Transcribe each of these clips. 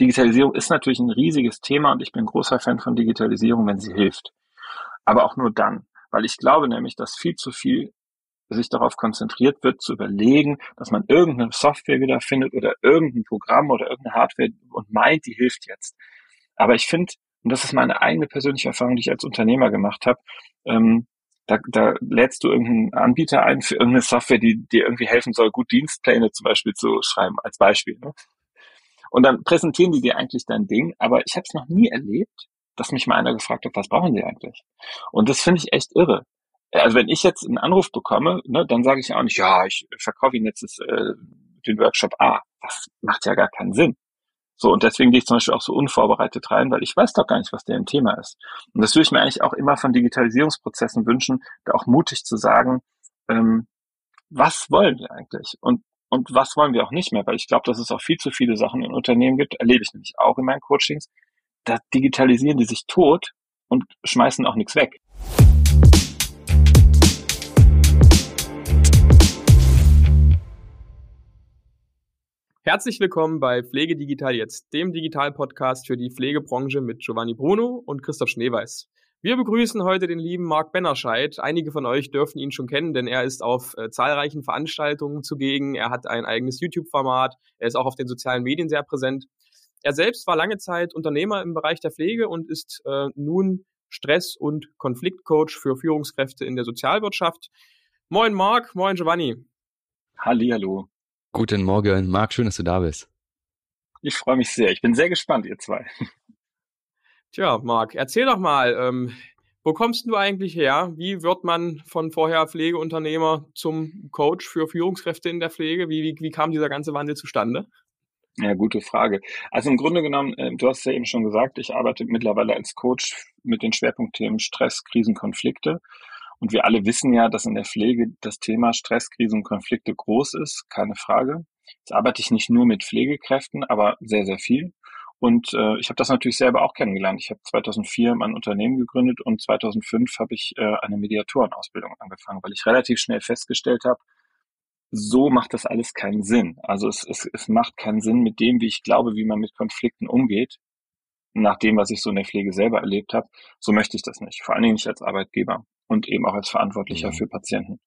Digitalisierung ist natürlich ein riesiges Thema und ich bin großer Fan von Digitalisierung, wenn sie hilft. Aber auch nur dann, weil ich glaube nämlich, dass viel zu viel sich darauf konzentriert wird, zu überlegen, dass man irgendeine Software wieder findet oder irgendein Programm oder irgendeine Hardware und meint, die hilft jetzt. Aber ich finde, und das ist meine eigene persönliche Erfahrung, die ich als Unternehmer gemacht habe, ähm, da, da lädst du irgendeinen Anbieter ein für irgendeine Software, die dir irgendwie helfen soll, gut Dienstpläne zum Beispiel zu schreiben, als Beispiel. Ne? Und dann präsentieren die dir eigentlich dein Ding, aber ich habe es noch nie erlebt, dass mich mal einer gefragt hat, was brauchen sie eigentlich? Und das finde ich echt irre. Also wenn ich jetzt einen Anruf bekomme, ne, dann sage ich auch nicht, ja, ich verkaufe Ihnen jetzt das, äh, den Workshop A. Das macht ja gar keinen Sinn. So, und deswegen gehe ich zum Beispiel auch so unvorbereitet rein, weil ich weiß doch gar nicht, was deren Thema ist. Und das würde ich mir eigentlich auch immer von Digitalisierungsprozessen wünschen, da auch mutig zu sagen, ähm, was wollen wir eigentlich? Und, und was wollen wir auch nicht mehr? Weil ich glaube, dass es auch viel zu viele Sachen in Unternehmen gibt, erlebe ich nämlich auch in meinen Coachings, da digitalisieren die sich tot und schmeißen auch nichts weg. Herzlich willkommen bei Pflege Digital Jetzt, dem Digital-Podcast für die Pflegebranche mit Giovanni Bruno und Christoph Schneeweiß. Wir begrüßen heute den lieben Marc Bennerscheid. Einige von euch dürfen ihn schon kennen, denn er ist auf äh, zahlreichen Veranstaltungen zugegen. Er hat ein eigenes YouTube-Format. Er ist auch auf den sozialen Medien sehr präsent. Er selbst war lange Zeit Unternehmer im Bereich der Pflege und ist äh, nun Stress- und Konfliktcoach für Führungskräfte in der Sozialwirtschaft. Moin Marc, moin Giovanni. Hallihallo. Guten Morgen, Marc, schön, dass du da bist. Ich freue mich sehr. Ich bin sehr gespannt, ihr zwei. Tja, Marc, erzähl doch mal, ähm, wo kommst du eigentlich her? Wie wird man von vorher Pflegeunternehmer zum Coach für Führungskräfte in der Pflege? Wie, wie, wie kam dieser ganze Wandel zustande? Ja, gute Frage. Also im Grunde genommen, äh, du hast es ja eben schon gesagt, ich arbeite mittlerweile als Coach mit den Schwerpunktthemen Stress, Krisen, Konflikte. Und wir alle wissen ja, dass in der Pflege das Thema Stress, Krisen und Konflikte groß ist, keine Frage. Jetzt arbeite ich nicht nur mit Pflegekräften, aber sehr, sehr viel. Und äh, ich habe das natürlich selber auch kennengelernt. Ich habe 2004 mein Unternehmen gegründet und 2005 habe ich äh, eine Mediatorenausbildung angefangen, weil ich relativ schnell festgestellt habe, so macht das alles keinen Sinn. Also es, es, es macht keinen Sinn mit dem, wie ich glaube, wie man mit Konflikten umgeht, nach dem, was ich so in der Pflege selber erlebt habe. So möchte ich das nicht, vor allen Dingen nicht als Arbeitgeber und eben auch als Verantwortlicher mhm. für Patienten.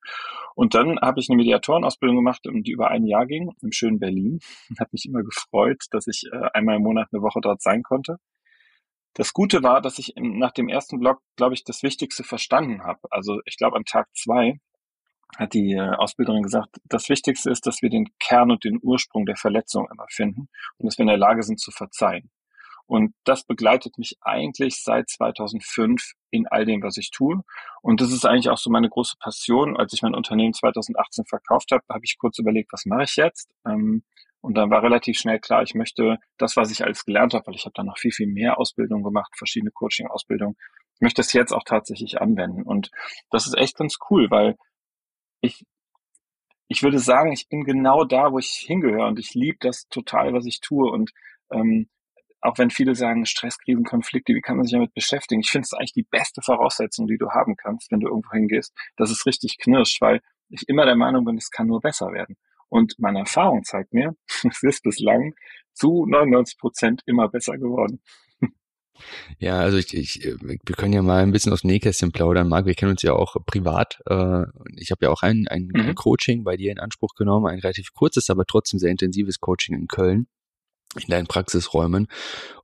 Und dann habe ich eine Mediatorenausbildung gemacht, die über ein Jahr ging, im schönen Berlin. Hat mich immer gefreut, dass ich äh, einmal im Monat eine Woche dort sein konnte. Das Gute war, dass ich nach dem ersten Blog, glaube ich, das Wichtigste verstanden habe. Also ich glaube, an Tag zwei hat die äh, Ausbilderin gesagt, das Wichtigste ist, dass wir den Kern und den Ursprung der Verletzung immer finden und dass wir in der Lage sind zu verzeihen. Und das begleitet mich eigentlich seit 2005 in all dem, was ich tue. Und das ist eigentlich auch so meine große Passion. Als ich mein Unternehmen 2018 verkauft habe, habe ich kurz überlegt, was mache ich jetzt? Ähm, und dann war relativ schnell klar, ich möchte das, was ich alles gelernt habe, weil ich habe dann noch viel, viel mehr Ausbildung gemacht, verschiedene Coaching-Ausbildungen, ich möchte das jetzt auch tatsächlich anwenden. Und das ist echt ganz cool, weil ich, ich würde sagen, ich bin genau da, wo ich hingehöre und ich liebe das total, was ich tue. Und ähm, auch wenn viele sagen, Stresskrisen, Konflikte, wie kann man sich damit beschäftigen? Ich finde es eigentlich die beste Voraussetzung, die du haben kannst, wenn du irgendwo hingehst, dass es richtig knirscht, weil ich immer der Meinung bin, es kann nur besser werden. Und meine Erfahrung zeigt mir, es ist bislang zu 99 Prozent immer besser geworden. Ja, also ich, ich, wir können ja mal ein bisschen aus dem Nähkästchen plaudern. Marc, wir kennen uns ja auch privat. Äh, ich habe ja auch ein, ein, mhm. Coaching bei dir in Anspruch genommen, ein relativ kurzes, aber trotzdem sehr intensives Coaching in Köln in deinen Praxisräumen.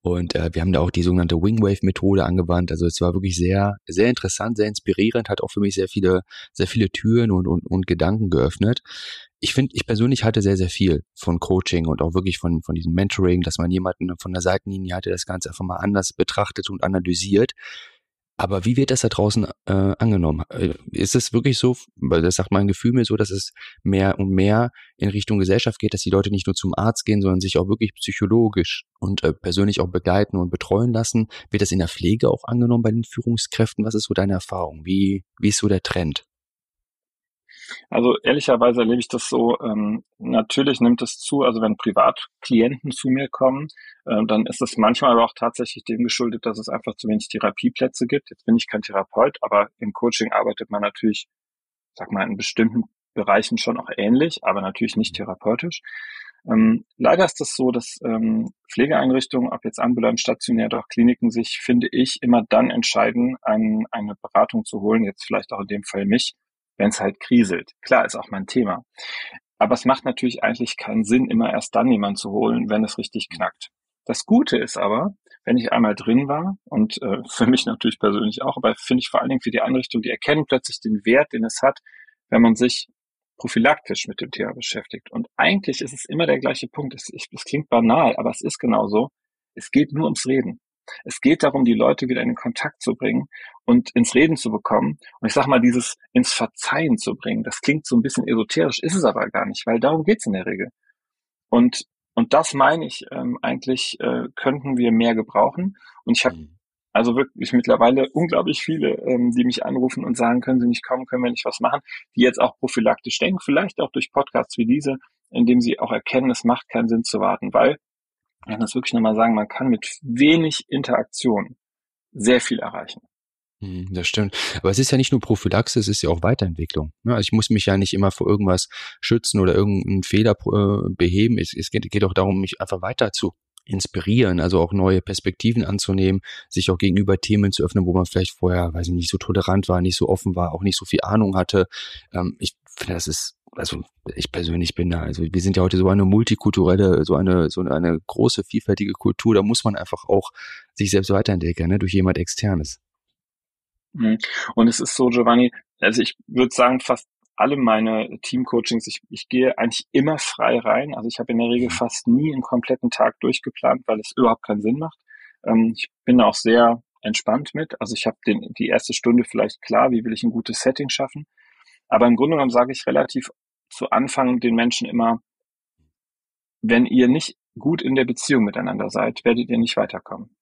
Und äh, wir haben da auch die sogenannte Wingwave-Methode angewandt. Also es war wirklich sehr, sehr interessant, sehr inspirierend, hat auch für mich sehr viele, sehr viele Türen und, und, und Gedanken geöffnet. Ich finde, ich persönlich hatte sehr, sehr viel von Coaching und auch wirklich von, von diesem Mentoring, dass man jemanden von der Seitenlinie hatte, das Ganze einfach mal anders betrachtet und analysiert. Aber wie wird das da draußen äh, angenommen? Äh, ist es wirklich so, weil das sagt mein Gefühl mir so, dass es mehr und mehr in Richtung Gesellschaft geht, dass die Leute nicht nur zum Arzt gehen, sondern sich auch wirklich psychologisch und äh, persönlich auch begleiten und betreuen lassen? Wird das in der Pflege auch angenommen bei den Führungskräften? Was ist so deine Erfahrung? Wie, wie ist so der Trend? Also ehrlicherweise erlebe ich das so, ähm, natürlich nimmt es zu, also wenn Privatklienten zu mir kommen, äh, dann ist es manchmal aber auch tatsächlich dem geschuldet, dass es einfach zu wenig Therapieplätze gibt. Jetzt bin ich kein Therapeut, aber im Coaching arbeitet man natürlich, sag mal, in bestimmten Bereichen schon auch ähnlich, aber natürlich nicht therapeutisch. Ähm, leider ist es das so, dass ähm, Pflegeeinrichtungen, ob jetzt ambulant, stationär oder auch Kliniken, sich, finde ich, immer dann entscheiden, ein, eine Beratung zu holen, jetzt vielleicht auch in dem Fall mich, wenn es halt kriselt. Klar, ist auch mein Thema. Aber es macht natürlich eigentlich keinen Sinn, immer erst dann jemanden zu holen, wenn es richtig knackt. Das Gute ist aber, wenn ich einmal drin war und äh, für mich natürlich persönlich auch, aber finde ich vor allen Dingen für die Einrichtung, die erkennen plötzlich den Wert, den es hat, wenn man sich prophylaktisch mit dem Thema beschäftigt. Und eigentlich ist es immer der gleiche Punkt. Es, es klingt banal, aber es ist genauso. Es geht nur ums Reden. Es geht darum, die Leute wieder in den Kontakt zu bringen und ins Reden zu bekommen. Und ich sage mal, dieses ins Verzeihen zu bringen, das klingt so ein bisschen esoterisch, ist es aber gar nicht, weil darum geht's in der Regel. Und, und das meine ich ähm, eigentlich, äh, könnten wir mehr gebrauchen. Und ich habe mhm. also wirklich mittlerweile unglaublich viele, ähm, die mich anrufen und sagen, können Sie nicht kommen, können wir nicht was machen, die jetzt auch prophylaktisch denken, vielleicht auch durch Podcasts wie diese, indem sie auch erkennen, es macht keinen Sinn zu warten, weil ich kann das wirklich nochmal sagen, man kann mit wenig Interaktion sehr viel erreichen. Hm, das stimmt. Aber es ist ja nicht nur Prophylaxe, es ist ja auch Weiterentwicklung. Ne? Also ich muss mich ja nicht immer vor irgendwas schützen oder irgendeinen Fehler äh, beheben. Es, geht auch darum, mich einfach weiter zu inspirieren, also auch neue Perspektiven anzunehmen, sich auch gegenüber Themen zu öffnen, wo man vielleicht vorher, weiß ich nicht, so tolerant war, nicht so offen war, auch nicht so viel Ahnung hatte. Ähm, ich finde, das ist also ich persönlich bin da, also wir sind ja heute so eine multikulturelle, so eine, so eine große, vielfältige Kultur, da muss man einfach auch sich selbst weiterentwickeln, ne, durch jemand externes. Mhm. Und es ist so, Giovanni, also ich würde sagen, fast alle meine Teamcoachings, ich, ich gehe eigentlich immer frei rein. Also ich habe in der Regel mhm. fast nie einen kompletten Tag durchgeplant, weil es überhaupt keinen Sinn macht. Ähm, ich bin auch sehr entspannt mit. Also ich habe die erste Stunde vielleicht klar, wie will ich ein gutes Setting schaffen. Aber im Grunde genommen sage ich relativ zu Anfang den Menschen immer, wenn ihr nicht gut in der Beziehung miteinander seid, werdet ihr nicht weiterkommen.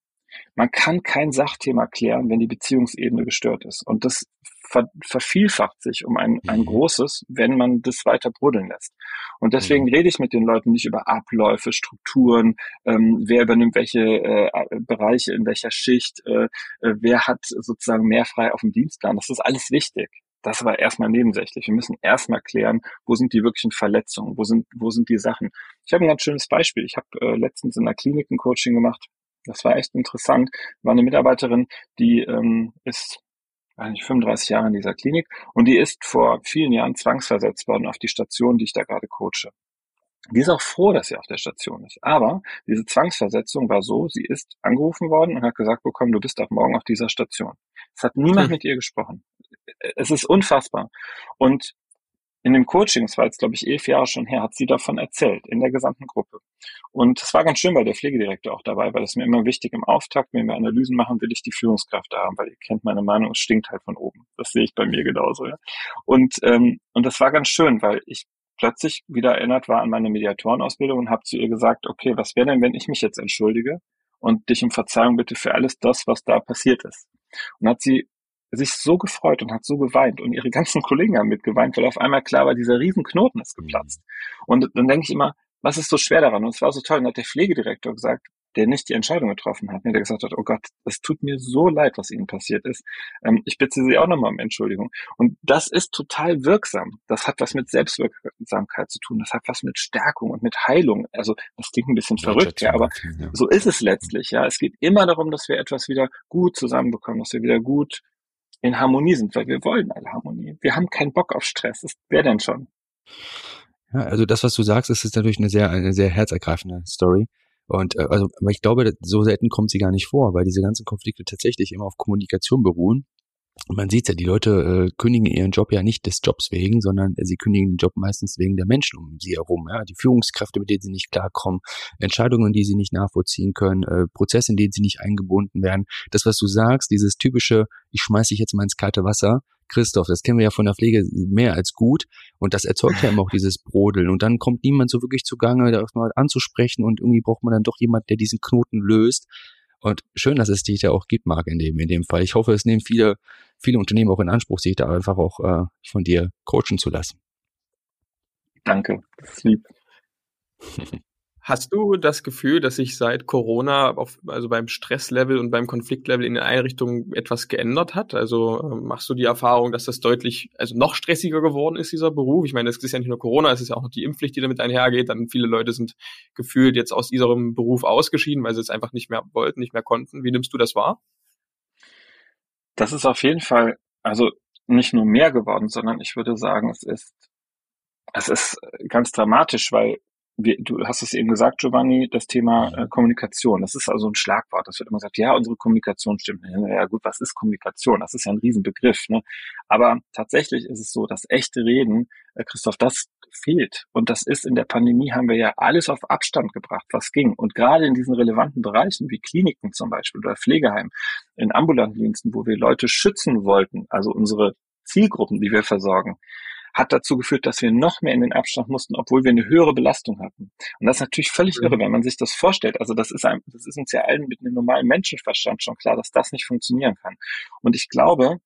Man kann kein Sachthema klären, wenn die Beziehungsebene gestört ist. Und das ver vervielfacht sich um ein, ein mhm. großes, wenn man das weiter brodeln lässt. Und deswegen mhm. rede ich mit den Leuten nicht über Abläufe, Strukturen, ähm, wer übernimmt welche äh, Bereiche in welcher Schicht, äh, äh, wer hat sozusagen mehr frei auf dem Dienstplan. Das ist alles wichtig. Das war erstmal nebensächlich. Wir müssen erstmal klären, wo sind die wirklichen Verletzungen, wo sind, wo sind die Sachen. Ich habe ein ganz schönes Beispiel. Ich habe äh, letztens in der Klinik ein Coaching gemacht. Das war echt interessant. War eine Mitarbeiterin, die ähm, ist eigentlich 35 Jahre in dieser Klinik und die ist vor vielen Jahren zwangsversetzt worden auf die Station, die ich da gerade coache. Die ist auch froh, dass sie auf der Station ist. Aber diese Zwangsversetzung war so, sie ist angerufen worden und hat gesagt bekommen, du bist ab morgen auf dieser Station. Es hat niemand hm. mit ihr gesprochen. Es ist unfassbar. Und in dem Coaching, das war jetzt glaube ich elf Jahre schon her, hat sie davon erzählt, in der gesamten Gruppe. Und es war ganz schön, weil der Pflegedirektor auch dabei war. Das ist mir immer wichtig im Auftakt, wenn wir Analysen machen, will ich die Führungskraft haben, weil ihr kennt meine Meinung, es stinkt halt von oben. Das sehe ich bei mir genauso. Ja? Und, ähm, und das war ganz schön, weil ich plötzlich wieder erinnert war an meine Mediatorenausbildung und habe zu ihr gesagt, okay, was wäre denn, wenn ich mich jetzt entschuldige und dich um Verzeihung bitte für alles das, was da passiert ist? Und hat sie sich so gefreut und hat so geweint und ihre ganzen Kollegen haben mitgeweint, weil auf einmal klar war, dieser Riesenknoten ist geplatzt. Und dann denke ich immer, was ist so schwer daran? Und es war so toll. Und hat der Pflegedirektor gesagt, der nicht die Entscheidung getroffen hat, ne, der gesagt hat, oh Gott, es tut mir so leid, was Ihnen passiert ist. Ähm, ich bitte Sie auch nochmal um Entschuldigung. Und das ist total wirksam. Das hat was mit Selbstwirksamkeit zu tun. Das hat was mit Stärkung und mit Heilung. Also das klingt ein bisschen verrückt, ja, aber ja. so ist es letztlich. Ja, es geht immer darum, dass wir etwas wieder gut zusammenbekommen, dass wir wieder gut in Harmonie sind, weil wir wollen alle Harmonie. Wir haben keinen Bock auf Stress. Wer denn schon? Ja, also das, was du sagst, ist, ist natürlich eine sehr, eine sehr herzergreifende Story. Und äh, also, aber ich glaube, so selten kommt sie gar nicht vor, weil diese ganzen Konflikte tatsächlich immer auf Kommunikation beruhen. Und man sieht ja, die Leute äh, kündigen ihren Job ja nicht des Jobs wegen, sondern äh, sie kündigen den Job meistens wegen der Menschen um sie herum. Ja? Die Führungskräfte, mit denen sie nicht klarkommen, Entscheidungen, die sie nicht nachvollziehen können, äh, Prozesse, in denen sie nicht eingebunden werden. Das, was du sagst, dieses typische, ich schmeiß dich jetzt mal ins kalte Wasser, Christoph, das kennen wir ja von der Pflege mehr als gut und das erzeugt ja immer auch dieses Brodeln und dann kommt niemand so wirklich zugange, da mal anzusprechen und irgendwie braucht man dann doch jemand, der diesen Knoten löst. Und schön, dass es dich da auch gibt, Marc, in dem, in dem Fall. Ich hoffe, es nehmen viele, viele Unternehmen auch in Anspruch, sich da einfach auch äh, von dir coachen zu lassen. Danke, das ist lieb. Hast du das Gefühl, dass sich seit Corona auf, also beim Stresslevel und beim Konfliktlevel in den Einrichtungen etwas geändert hat? Also ähm, machst du die Erfahrung, dass das deutlich, also noch stressiger geworden ist, dieser Beruf? Ich meine, es ist ja nicht nur Corona, es ist ja auch noch die Impfpflicht, die damit einhergeht. Dann viele Leute sind gefühlt jetzt aus diesem Beruf ausgeschieden, weil sie es einfach nicht mehr wollten, nicht mehr konnten. Wie nimmst du das wahr? Das ist auf jeden Fall, also nicht nur mehr geworden, sondern ich würde sagen, es ist, es ist ganz dramatisch, weil wir, du hast es eben gesagt, Giovanni, das Thema äh, Kommunikation. Das ist also ein Schlagwort. Das wird immer gesagt, ja, unsere Kommunikation stimmt. Ja gut, was ist Kommunikation? Das ist ja ein Riesenbegriff. Ne? Aber tatsächlich ist es so, dass echte Reden, äh, Christoph, das fehlt. Und das ist in der Pandemie haben wir ja alles auf Abstand gebracht, was ging. Und gerade in diesen relevanten Bereichen wie Kliniken zum Beispiel oder Pflegeheim, in ambulanten Diensten, wo wir Leute schützen wollten, also unsere Zielgruppen, die wir versorgen, hat dazu geführt, dass wir noch mehr in den Abstand mussten, obwohl wir eine höhere Belastung hatten. Und das ist natürlich völlig mhm. irre, wenn man sich das vorstellt. Also das ist, ein, das ist uns ja allen mit einem normalen Menschenverstand schon klar, dass das nicht funktionieren kann. Und ich glaube,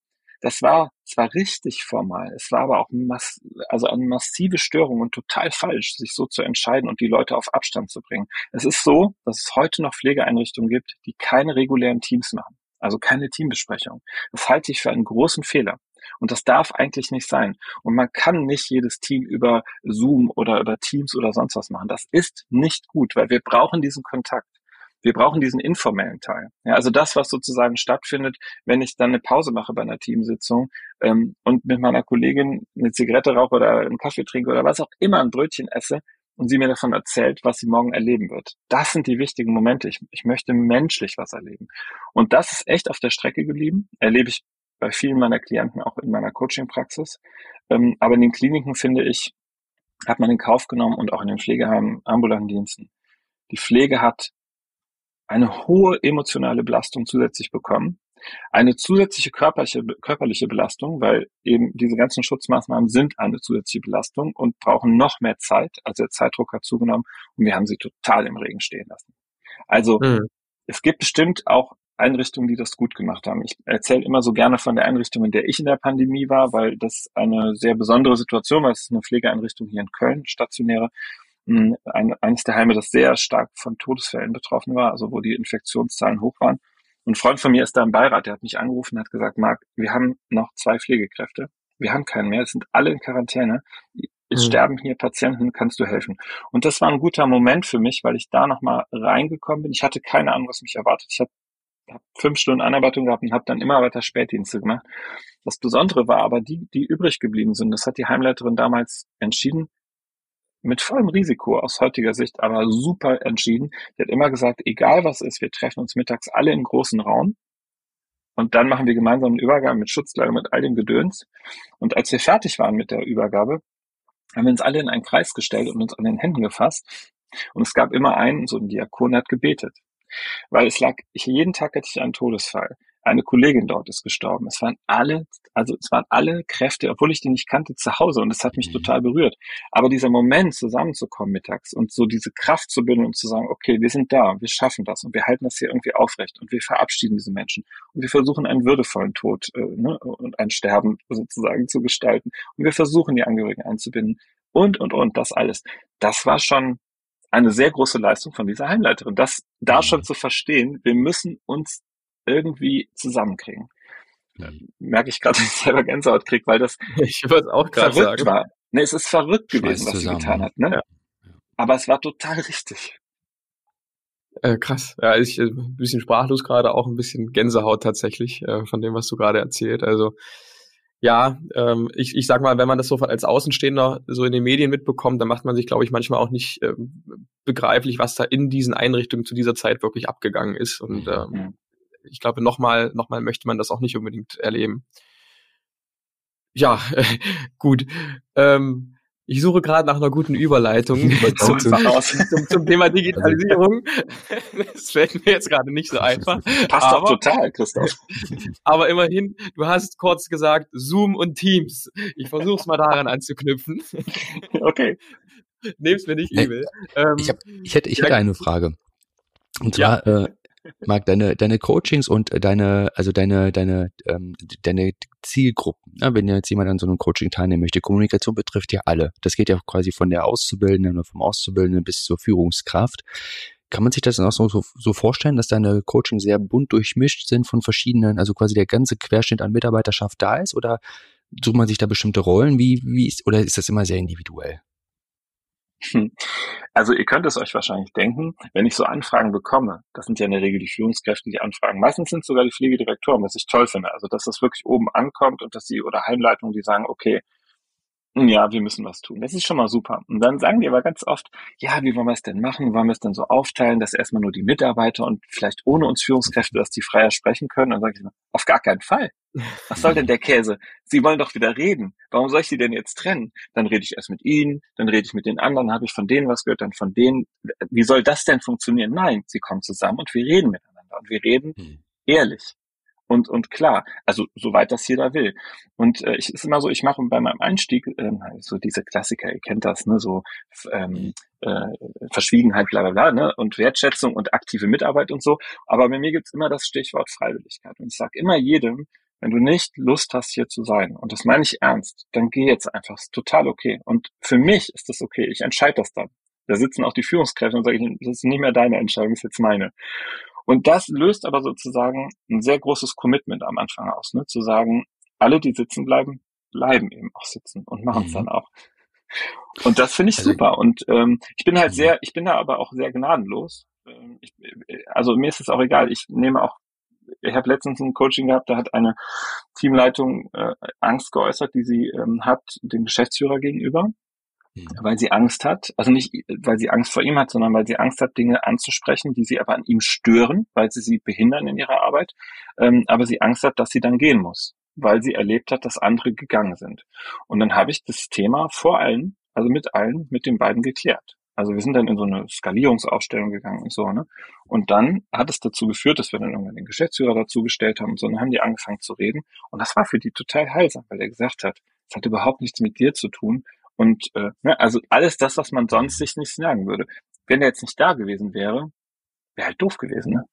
das war zwar richtig formal, es war aber auch mass also eine massive Störung und total falsch, sich so zu entscheiden und die Leute auf Abstand zu bringen. Es ist so, dass es heute noch Pflegeeinrichtungen gibt, die keine regulären Teams machen, also keine Teambesprechung. Das halte ich für einen großen Fehler. Und das darf eigentlich nicht sein. Und man kann nicht jedes Team über Zoom oder über Teams oder sonst was machen. Das ist nicht gut, weil wir brauchen diesen Kontakt. Wir brauchen diesen informellen Teil. Ja, also das, was sozusagen stattfindet, wenn ich dann eine Pause mache bei einer Teamsitzung ähm, und mit meiner Kollegin eine Zigarette rauche oder einen Kaffee trinke oder was auch immer ein Brötchen esse und sie mir davon erzählt, was sie morgen erleben wird. Das sind die wichtigen Momente. Ich, ich möchte menschlich was erleben. Und das ist echt auf der Strecke geblieben. Erlebe ich bei vielen meiner Klienten auch in meiner Coaching-Praxis. Ähm, aber in den Kliniken, finde ich, hat man in Kauf genommen und auch in den Pflegeheimen, ambulanten Diensten. Die Pflege hat eine hohe emotionale Belastung zusätzlich bekommen, eine zusätzliche körperliche, körperliche Belastung, weil eben diese ganzen Schutzmaßnahmen sind eine zusätzliche Belastung und brauchen noch mehr Zeit. Also der Zeitdruck hat zugenommen und wir haben sie total im Regen stehen lassen. Also mhm. es gibt bestimmt auch Einrichtungen, die das gut gemacht haben. Ich erzähle immer so gerne von der Einrichtung, in der ich in der Pandemie war, weil das eine sehr besondere Situation war. Es ist eine Pflegeeinrichtung hier in Köln, stationäre. Hm, ein, eines der Heime, das sehr stark von Todesfällen betroffen war, also wo die Infektionszahlen hoch waren. Und ein Freund von mir ist da im Beirat, der hat mich angerufen und hat gesagt, Marc, wir haben noch zwei Pflegekräfte. Wir haben keinen mehr. Es sind alle in Quarantäne. Es mhm. sterben hier Patienten, kannst du helfen? Und das war ein guter Moment für mich, weil ich da nochmal reingekommen bin. Ich hatte keine Ahnung, was mich erwartet. Ich habe habe fünf Stunden Anarbeitung gehabt und habe dann immer weiter Spätdienste gemacht. Das Besondere war aber die, die übrig geblieben sind. Das hat die Heimleiterin damals entschieden, mit vollem Risiko aus heutiger Sicht, aber super entschieden. Die hat immer gesagt, egal was ist, wir treffen uns mittags alle im großen Raum und dann machen wir gemeinsam einen Übergabe mit Schutzkleidung, mit all dem Gedöns. Und als wir fertig waren mit der Übergabe, haben wir uns alle in einen Kreis gestellt und uns an den Händen gefasst. Und es gab immer einen, so ein Diakon, hat gebetet. Weil es lag, ich, jeden Tag hatte ich einen Todesfall. Eine Kollegin dort ist gestorben. Es waren alle, also es waren alle Kräfte, obwohl ich die nicht kannte, zu Hause und es hat mich mhm. total berührt. Aber dieser Moment, zusammenzukommen mittags und so diese Kraft zu bündeln und zu sagen, okay, wir sind da, wir schaffen das und wir halten das hier irgendwie aufrecht und wir verabschieden diese Menschen und wir versuchen einen würdevollen Tod äh, ne, und ein Sterben sozusagen zu gestalten und wir versuchen die Angehörigen einzubinden und, und, und, das alles. Das war schon eine sehr große Leistung von dieser Heimleiterin. Das da schon zu verstehen, wir müssen uns irgendwie zusammenkriegen. Mhm. Merke ich gerade, dass ich selber Gänsehaut kriege, weil das ich auch verrückt sagen. war. Nee, es ist verrückt gewesen, was sie getan hat. Ne? Ja. Aber es war total richtig. Äh, krass. Ja, ich äh, ein bisschen sprachlos gerade, auch ein bisschen Gänsehaut tatsächlich äh, von dem, was du gerade erzählt. Also ja, ähm, ich, ich sag mal, wenn man das so als Außenstehender so in den Medien mitbekommt, dann macht man sich, glaube ich, manchmal auch nicht äh, begreiflich, was da in diesen Einrichtungen zu dieser Zeit wirklich abgegangen ist. Und mhm. ähm, ich glaube, nochmal, nochmal möchte man das auch nicht unbedingt erleben. Ja, gut. Ähm, ich suche gerade nach einer guten Überleitung zum, zum, zum, Thema Digitalisierung. Das fällt mir jetzt gerade nicht so einfach. Passt aber, doch total, Christoph. Aber immerhin, du hast kurz gesagt Zoom und Teams. Ich versuche es mal daran anzuknüpfen. Okay. Nehm's mir nicht übel. Ähm, ich, hab, ich hätte, ich hätte eine Frage. Und zwar, ja. äh, Marc, deine, deine Coachings und deine, also deine, deine, ähm, deine Zielgruppen, ne? wenn jetzt jemand an so einem Coaching teilnehmen möchte, Kommunikation betrifft ja alle. Das geht ja quasi von der Auszubildenden oder vom Auszubildenden bis zur Führungskraft. Kann man sich das dann auch so, so vorstellen, dass deine Coaching sehr bunt durchmischt sind von verschiedenen, also quasi der ganze Querschnitt an Mitarbeiterschaft da ist oder sucht man sich da bestimmte Rollen? Wie, wie ist, oder ist das immer sehr individuell? Also ihr könnt es euch wahrscheinlich denken, wenn ich so Anfragen bekomme, das sind ja in der Regel die Führungskräfte, die anfragen. Meistens sind es sogar die Pflegedirektoren, was ich toll finde. Also dass das wirklich oben ankommt und dass sie oder Heimleitungen, die sagen, okay, ja, wir müssen was tun. Das ist schon mal super. Und dann sagen die aber ganz oft, ja, wie wollen wir es denn machen? Wollen wir es denn so aufteilen, dass erstmal nur die Mitarbeiter und vielleicht ohne uns Führungskräfte, dass die freier sprechen können? Und dann sage ich immer, auf gar keinen Fall. Was soll denn der Käse? Sie wollen doch wieder reden. Warum soll ich sie denn jetzt trennen? Dann rede ich erst mit ihnen, dann rede ich mit den anderen, habe ich von denen was gehört, dann von denen. Wie soll das denn funktionieren? Nein, sie kommen zusammen und wir reden miteinander und wir reden hm. ehrlich und, und klar, also soweit das jeder will. Und äh, ich ist immer so, ich mache bei meinem Einstieg ähm, so diese Klassiker, ihr kennt das, ne, so ähm, äh, Verschwiegenheit, bla bla bla, ne, und Wertschätzung und aktive Mitarbeit und so. Aber bei mir gibt's immer das Stichwort Freiwilligkeit. Und ich sage immer jedem, wenn du nicht Lust hast, hier zu sein, und das meine ich ernst, dann geh jetzt einfach. Ist total okay. Und für mich ist das okay. Ich entscheide das dann. Da sitzen auch die Führungskräfte und sage ich, das ist nicht mehr deine Entscheidung, das ist jetzt meine. Und das löst aber sozusagen ein sehr großes Commitment am Anfang aus, ne? zu sagen, alle, die sitzen bleiben, bleiben eben auch sitzen und machen es mhm. dann auch. Und das finde ich also, super. Und ähm, ich bin halt mhm. sehr, ich bin da aber auch sehr gnadenlos. Ähm, ich, also mir ist es auch egal. Ich nehme auch, ich habe letztens ein Coaching gehabt, da hat eine Teamleitung äh, Angst geäußert, die sie ähm, hat dem Geschäftsführer gegenüber. Mhm. weil sie Angst hat, also nicht, weil sie Angst vor ihm hat, sondern weil sie Angst hat, Dinge anzusprechen, die sie aber an ihm stören, weil sie sie behindern in ihrer Arbeit, ähm, aber sie Angst hat, dass sie dann gehen muss, weil sie erlebt hat, dass andere gegangen sind. Und dann habe ich das Thema vor allen, also mit allen, mit den beiden geklärt. Also wir sind dann in so eine Skalierungsausstellung gegangen und so, ne? Und dann hat es dazu geführt, dass wir dann irgendwann den Geschäftsführer dazu gestellt haben und so, und dann haben die angefangen zu reden. Und das war für die total heilsam, weil er gesagt hat, es hat überhaupt nichts mit dir zu tun, und äh, ne, also alles das, was man sonst sich nicht sagen würde. Wenn er jetzt nicht da gewesen wäre, wäre halt doof gewesen. Ne?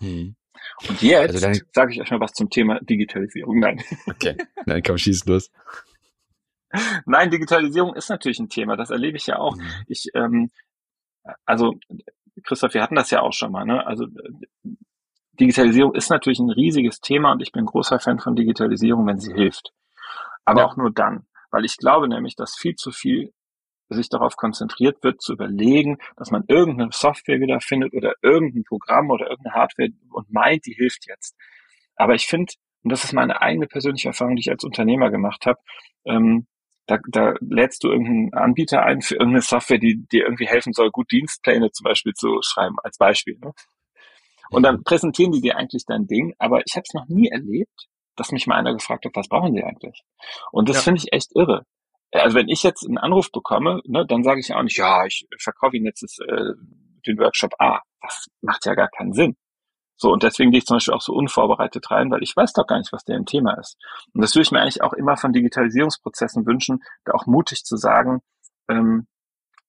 Hm. Und jetzt also sage ich euch mal was zum Thema Digitalisierung. Nein. Okay, nein, komm, schieß los. Nein, Digitalisierung ist natürlich ein Thema. Das erlebe ich ja auch. Mhm. Ich, ähm, also Christoph, wir hatten das ja auch schon mal. Ne? Also Digitalisierung ist natürlich ein riesiges Thema und ich bin großer Fan von Digitalisierung, wenn sie hilft. Aber ja. auch nur dann. Weil ich glaube nämlich, dass viel zu viel sich darauf konzentriert wird, zu überlegen, dass man irgendeine Software wieder findet oder irgendein Programm oder irgendeine Hardware und meint, die hilft jetzt. Aber ich finde, und das ist meine eigene persönliche Erfahrung, die ich als Unternehmer gemacht habe, ähm, da, da lädst du irgendeinen Anbieter ein für irgendeine Software, die dir irgendwie helfen soll, gut Dienstpläne zum Beispiel zu schreiben, als Beispiel. Ne? Und dann präsentieren die dir eigentlich dein Ding, aber ich habe es noch nie erlebt, dass mich mal einer gefragt hat, was brauchen Sie eigentlich? Und das ja. finde ich echt irre. Also wenn ich jetzt einen Anruf bekomme, ne, dann sage ich auch nicht, ja, ich verkaufe Ihnen jetzt das, äh, den Workshop A. Das macht ja gar keinen Sinn. So, und deswegen gehe ich zum Beispiel auch so unvorbereitet rein, weil ich weiß doch gar nicht, was deren Thema ist. Und das würde ich mir eigentlich auch immer von Digitalisierungsprozessen wünschen, da auch mutig zu sagen, ähm,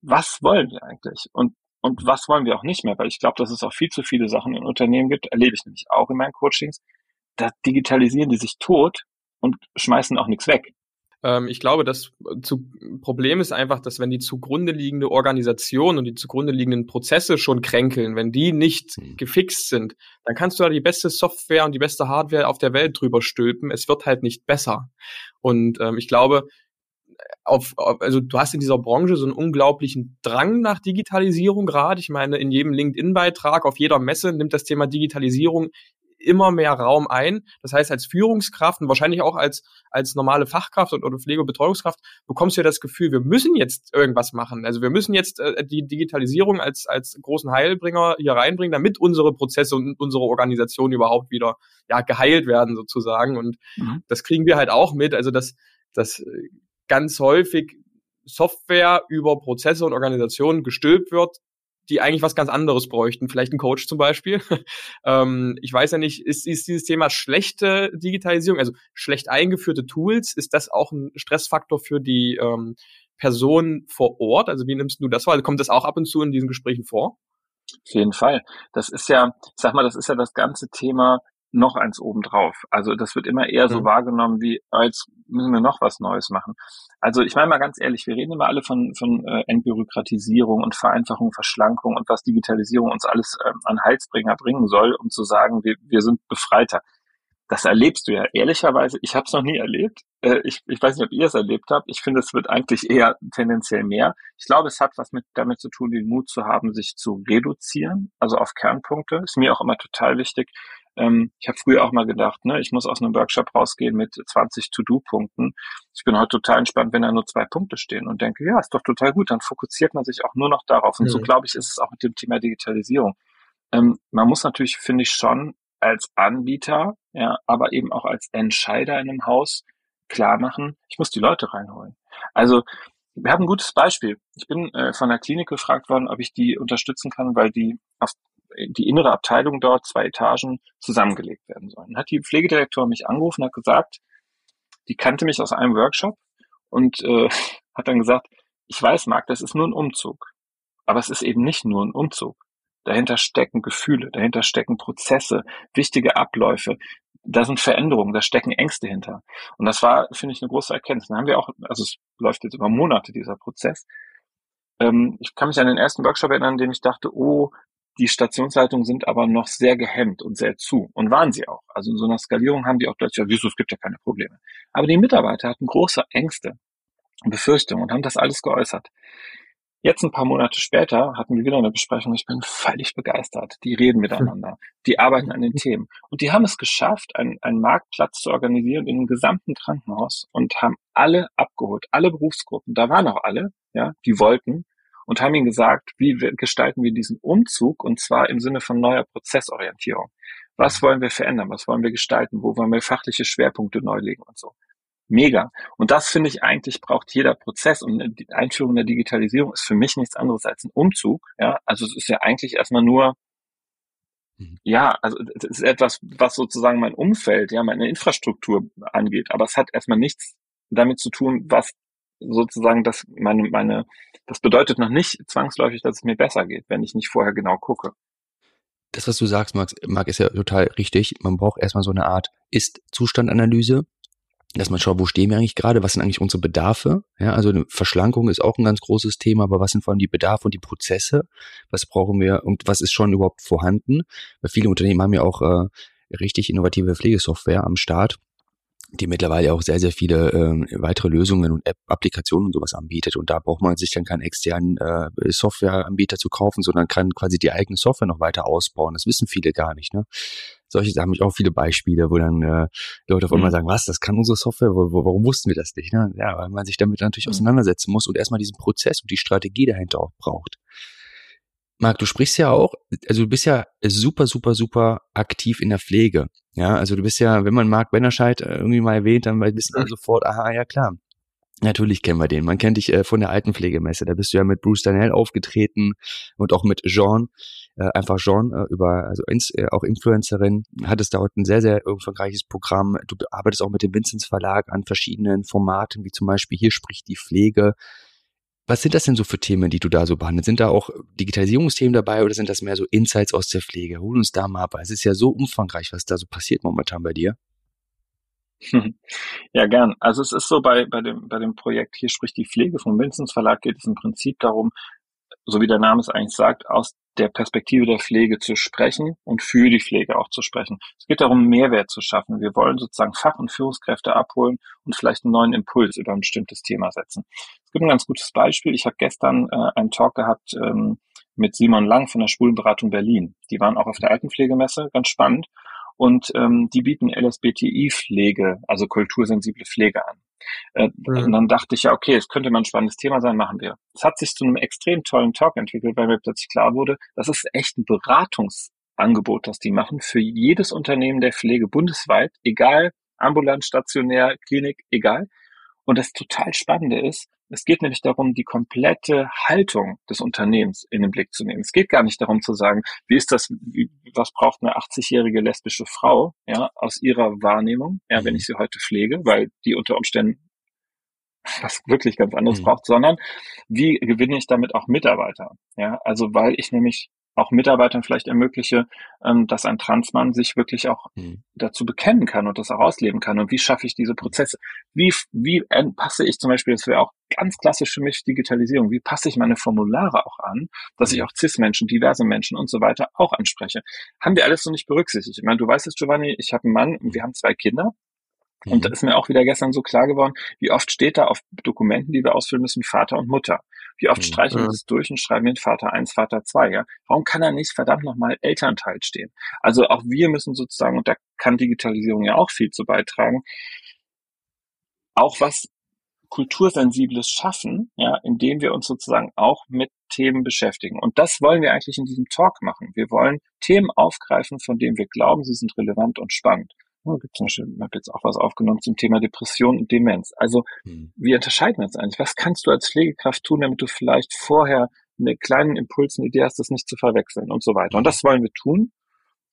was wollen wir eigentlich? Und, und was wollen wir auch nicht mehr? Weil ich glaube, dass es auch viel zu viele Sachen in Unternehmen gibt, erlebe ich nämlich auch in meinen Coachings, da digitalisieren die sich tot und schmeißen auch nichts weg. Ähm, ich glaube, das zu, Problem ist einfach, dass wenn die zugrunde liegende Organisation und die zugrunde liegenden Prozesse schon kränkeln, wenn die nicht mhm. gefixt sind, dann kannst du da die beste Software und die beste Hardware auf der Welt drüber stülpen. Es wird halt nicht besser. Und ähm, ich glaube, auf, auf, also du hast in dieser Branche so einen unglaublichen Drang nach Digitalisierung gerade. Ich meine, in jedem LinkedIn-Beitrag, auf jeder Messe nimmt das Thema Digitalisierung immer mehr Raum ein. Das heißt, als Führungskraft und wahrscheinlich auch als, als normale Fachkraft oder Pflege- und Betreuungskraft bekommst du ja das Gefühl, wir müssen jetzt irgendwas machen. Also wir müssen jetzt äh, die Digitalisierung als, als großen Heilbringer hier reinbringen, damit unsere Prozesse und unsere Organisation überhaupt wieder ja, geheilt werden sozusagen. Und mhm. das kriegen wir halt auch mit. Also dass, dass äh, ganz häufig Software über Prozesse und Organisationen gestülpt wird, die eigentlich was ganz anderes bräuchten. Vielleicht ein Coach zum Beispiel. ähm, ich weiß ja nicht, ist, ist dieses Thema schlechte Digitalisierung, also schlecht eingeführte Tools, ist das auch ein Stressfaktor für die ähm, Person vor Ort? Also wie nimmst du das wahr? Also kommt das auch ab und zu in diesen Gesprächen vor? Auf jeden Fall. Das ist ja, ich sag mal, das ist ja das ganze Thema noch eins obendrauf. Also das wird immer eher so mhm. wahrgenommen wie, oh, jetzt müssen wir noch was Neues machen. Also ich meine mal ganz ehrlich, wir reden immer alle von, von äh, Entbürokratisierung und Vereinfachung, Verschlankung und was Digitalisierung uns alles ähm, an Heilsbringer bringen soll, um zu sagen, wir, wir sind Befreiter. Das erlebst du ja ehrlicherweise. Ich habe es noch nie erlebt. Äh, ich, ich weiß nicht, ob ihr es erlebt habt. Ich finde, es wird eigentlich eher tendenziell mehr. Ich glaube, es hat was mit damit zu tun, den Mut zu haben, sich zu reduzieren, also auf Kernpunkte. Ist mir auch immer total wichtig. Ähm, ich habe früher auch mal gedacht, ne, ich muss aus einem Workshop rausgehen mit 20 To-Do-Punkten. Ich bin heute total entspannt, wenn da nur zwei Punkte stehen und denke, ja, ist doch total gut. Dann fokussiert man sich auch nur noch darauf. Und mhm. so glaube ich, ist es auch mit dem Thema Digitalisierung. Ähm, man muss natürlich, finde ich, schon als Anbieter, ja, aber eben auch als Entscheider in einem Haus klar machen, ich muss die Leute reinholen. Also wir haben ein gutes Beispiel. Ich bin äh, von der Klinik gefragt worden, ob ich die unterstützen kann, weil die auf die innere Abteilung dort, zwei Etagen, zusammengelegt werden sollen. Hat die Pflegedirektorin mich angerufen, hat gesagt, die kannte mich aus einem Workshop und äh, hat dann gesagt, ich weiß, Marc, das ist nur ein Umzug. Aber es ist eben nicht nur ein Umzug. Dahinter stecken Gefühle, dahinter stecken Prozesse, wichtige Abläufe. Da sind Veränderungen, da stecken Ängste hinter. Und das war, finde ich, eine große Erkenntnis. Da haben wir auch, also es läuft jetzt über Monate, dieser Prozess. Ähm, ich kann mich an den ersten Workshop erinnern, in dem ich dachte, oh, die Stationsleitungen sind aber noch sehr gehemmt und sehr zu. Und waren sie auch. Also in so einer Skalierung haben die auch plötzlich, wieso, es gibt ja keine Probleme. Aber die Mitarbeiter hatten große Ängste und Befürchtungen und haben das alles geäußert. Jetzt ein paar Monate später hatten wir wieder eine Besprechung. Ich bin völlig begeistert. Die reden miteinander. Die arbeiten an den Themen. Und die haben es geschafft, einen, einen Marktplatz zu organisieren in einem gesamten Krankenhaus und haben alle abgeholt, alle Berufsgruppen. Da waren auch alle, ja, die wollten und haben ihnen gesagt, wie gestalten wir diesen Umzug und zwar im Sinne von neuer Prozessorientierung. Was wollen wir verändern? Was wollen wir gestalten? Wo wollen wir fachliche Schwerpunkte neu legen und so? mega. Und das finde ich eigentlich braucht jeder Prozess und die Einführung der Digitalisierung ist für mich nichts anderes als ein Umzug. Ja, also es ist ja eigentlich erstmal nur mhm. ja, also es ist etwas, was sozusagen mein Umfeld, ja, meine Infrastruktur angeht. Aber es hat erstmal nichts damit zu tun, was sozusagen das meine, meine, das bedeutet noch nicht zwangsläufig, dass es mir besser geht, wenn ich nicht vorher genau gucke. Das, was du sagst, Max, Marc, ist ja total richtig. Man braucht erstmal so eine Art Ist-Zustandanalyse dass man schaut, wo stehen wir eigentlich gerade, was sind eigentlich unsere Bedarfe. Ja, also eine Verschlankung ist auch ein ganz großes Thema, aber was sind vor allem die Bedarfe und die Prozesse? Was brauchen wir und was ist schon überhaupt vorhanden? Weil viele Unternehmen haben ja auch äh, richtig innovative Pflegesoftware am Start die mittlerweile auch sehr, sehr viele äh, weitere Lösungen und App Applikationen und sowas anbietet. Und da braucht man sich dann keinen externen äh, Softwareanbieter zu kaufen, sondern kann quasi die eigene Software noch weiter ausbauen. Das wissen viele gar nicht. Ne? Solche da habe ich auch viele Beispiele, wo dann äh, Leute auf einmal mhm. sagen, was, das kann unsere Software, warum wussten wir das nicht? Ne? Ja, weil man sich damit natürlich mhm. auseinandersetzen muss und erstmal diesen Prozess und die Strategie dahinter auch braucht. Marc, du sprichst ja auch, also du bist ja super, super, super aktiv in der Pflege. Ja, also du bist ja, wenn man Marc Bennerscheid äh, irgendwie mal erwähnt, dann wissen wir sofort, aha, ja klar. Natürlich kennen wir den. Man kennt dich äh, von der Altenpflegemesse. Da bist du ja mit Bruce Danell aufgetreten und auch mit Jean, äh, einfach Jean, äh, über, also ins, äh, auch Influencerin, hattest dort ein sehr, sehr umfangreiches Programm. Du arbeitest auch mit dem Vinzenz Verlag an verschiedenen Formaten, wie zum Beispiel hier spricht die Pflege. Was sind das denn so für Themen, die du da so behandelst? Sind da auch Digitalisierungsthemen dabei oder sind das mehr so Insights aus der Pflege? Hol uns da mal ab. Es ist ja so umfangreich, was da so passiert momentan bei dir. Ja, gern. Also es ist so bei, bei dem, bei dem Projekt hier spricht die Pflege vom Vinzenz Verlag geht es im Prinzip darum, so wie der Name es eigentlich sagt, aus der Perspektive der Pflege zu sprechen und für die Pflege auch zu sprechen. Es geht darum, Mehrwert zu schaffen. Wir wollen sozusagen Fach- und Führungskräfte abholen und vielleicht einen neuen Impuls über ein bestimmtes Thema setzen. Es gibt ein ganz gutes Beispiel. Ich habe gestern äh, einen Talk gehabt ähm, mit Simon Lang von der Schwulenberatung Berlin. Die waren auch auf der Altenpflegemesse, ganz spannend. Und ähm, die bieten LSBTI-Pflege, also kultursensible Pflege an. Äh, mhm. Und dann dachte ich ja, okay, es könnte mal ein spannendes Thema sein, machen wir. Es hat sich zu einem extrem tollen Talk entwickelt, weil mir plötzlich klar wurde, das ist echt ein Beratungsangebot, das die machen für jedes Unternehmen der Pflege bundesweit, egal, ambulant, stationär, Klinik, egal. Und das total Spannende ist, es geht nämlich darum, die komplette Haltung des Unternehmens in den Blick zu nehmen. Es geht gar nicht darum zu sagen, wie ist das, wie, was braucht eine 80-jährige lesbische Frau, ja, aus ihrer Wahrnehmung, ja, wenn mhm. ich sie heute pflege, weil die unter Umständen was wirklich ganz anderes mhm. braucht, sondern wie gewinne ich damit auch Mitarbeiter? Ja, also weil ich nämlich auch Mitarbeitern vielleicht ermögliche, ähm, dass ein Transmann sich wirklich auch mhm. dazu bekennen kann und das auch ausleben kann. Und wie schaffe ich diese Prozesse? Wie, wie passe ich zum Beispiel, das wäre auch ganz klassisch für mich Digitalisierung, wie passe ich meine Formulare auch an, dass ich mhm. auch CIS-Menschen, diverse Menschen und so weiter auch anspreche? Haben wir alles so nicht berücksichtigt. Ich meine, du weißt es, Giovanni, ich habe einen Mann und wir haben zwei Kinder. Und da mhm. ist mir auch wieder gestern so klar geworden, wie oft steht da auf Dokumenten, die wir ausfüllen müssen, Vater und Mutter. Wie oft mhm. streichen wir das durch und schreiben den Vater eins, Vater zwei, ja? Warum kann da nicht verdammt nochmal Elternteil stehen? Also auch wir müssen sozusagen, und da kann Digitalisierung ja auch viel zu beitragen, auch was kultursensibles schaffen, ja, indem wir uns sozusagen auch mit Themen beschäftigen. Und das wollen wir eigentlich in diesem Talk machen. Wir wollen Themen aufgreifen, von denen wir glauben, sie sind relevant und spannend. Oh, gibt zum Beispiel, ich habe jetzt auch was aufgenommen zum Thema Depression und Demenz. Also, hm. wie unterscheiden wir uns eigentlich? Was kannst du als Pflegekraft tun, damit du vielleicht vorher einen kleinen Impuls, eine Idee hast, das nicht zu verwechseln und so weiter. Und das wollen wir tun.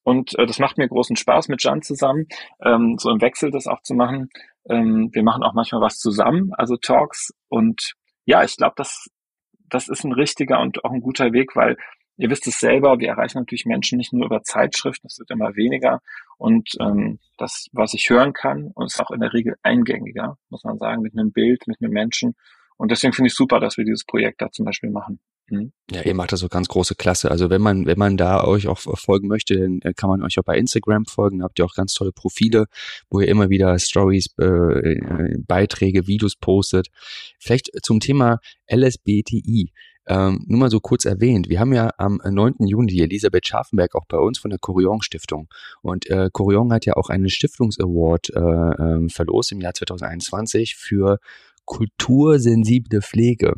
Und äh, das macht mir großen Spaß mit Jan zusammen, ähm, so im Wechsel das auch zu machen. Ähm, wir machen auch manchmal was zusammen, also Talks. Und ja, ich glaube, das, das ist ein richtiger und auch ein guter Weg, weil Ihr wisst es selber, wir erreichen natürlich Menschen nicht nur über Zeitschriften, das wird immer weniger. Und ähm, das, was ich hören kann, ist auch in der Regel eingängiger, muss man sagen, mit einem Bild, mit einem Menschen. Und deswegen finde ich super, dass wir dieses Projekt da zum Beispiel machen. Mhm. Ja, ihr macht das so ganz große Klasse. Also wenn man, wenn man da euch auch folgen möchte, dann äh, kann man euch auch bei Instagram folgen. Da habt ihr auch ganz tolle Profile, wo ihr immer wieder Stories, äh, äh Beiträge, Videos postet. Vielleicht zum Thema LSBTI. Ähm, nur mal so kurz erwähnt, wir haben ja am 9. Juni Elisabeth Scharfenberg auch bei uns von der Corion Stiftung. Und äh, Corion hat ja auch einen Stiftungsaward äh, äh, verlost im Jahr 2021 für kultursensible Pflege.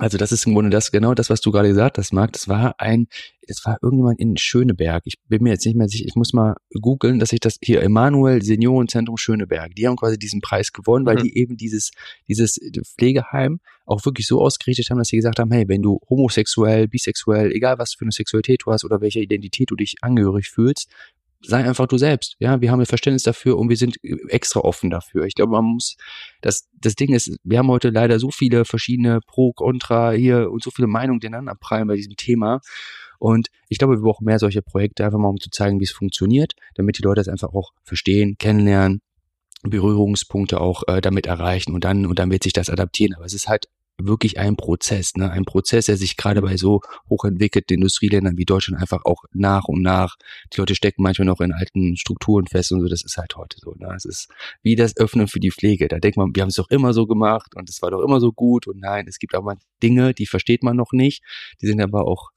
Also das ist im Grunde das, genau das, was du gerade gesagt hast, Marc. Das war ein, das war irgendjemand in Schöneberg. Ich bin mir jetzt nicht mehr sicher, ich muss mal googeln, dass ich das hier, Emanuel Seniorenzentrum Schöneberg, die haben quasi diesen Preis gewonnen, weil mhm. die eben dieses, dieses Pflegeheim auch wirklich so ausgerichtet haben, dass sie gesagt haben, hey, wenn du homosexuell, bisexuell, egal was für eine Sexualität du hast oder welcher Identität du dich angehörig fühlst, sei einfach du selbst. Ja, wir haben ein Verständnis dafür und wir sind extra offen dafür. Ich glaube, man muss, das, das Ding ist, wir haben heute leider so viele verschiedene Pro, Contra hier und so viele Meinungen, einander prallen bei diesem Thema. Und ich glaube, wir brauchen mehr solche Projekte, einfach mal um zu zeigen, wie es funktioniert, damit die Leute es einfach auch verstehen, kennenlernen, Berührungspunkte auch äh, damit erreichen und dann und dann wird sich das adaptieren. Aber es ist halt wirklich ein Prozess, ne? ein Prozess, der sich gerade bei so hochentwickelten Industrieländern wie Deutschland einfach auch nach und nach, die Leute stecken manchmal noch in alten Strukturen fest und so, das ist halt heute so. Ne? Es ist wie das Öffnen für die Pflege. Da denkt man, wir haben es doch immer so gemacht und es war doch immer so gut und nein, es gibt aber Dinge, die versteht man noch nicht, die sind aber auch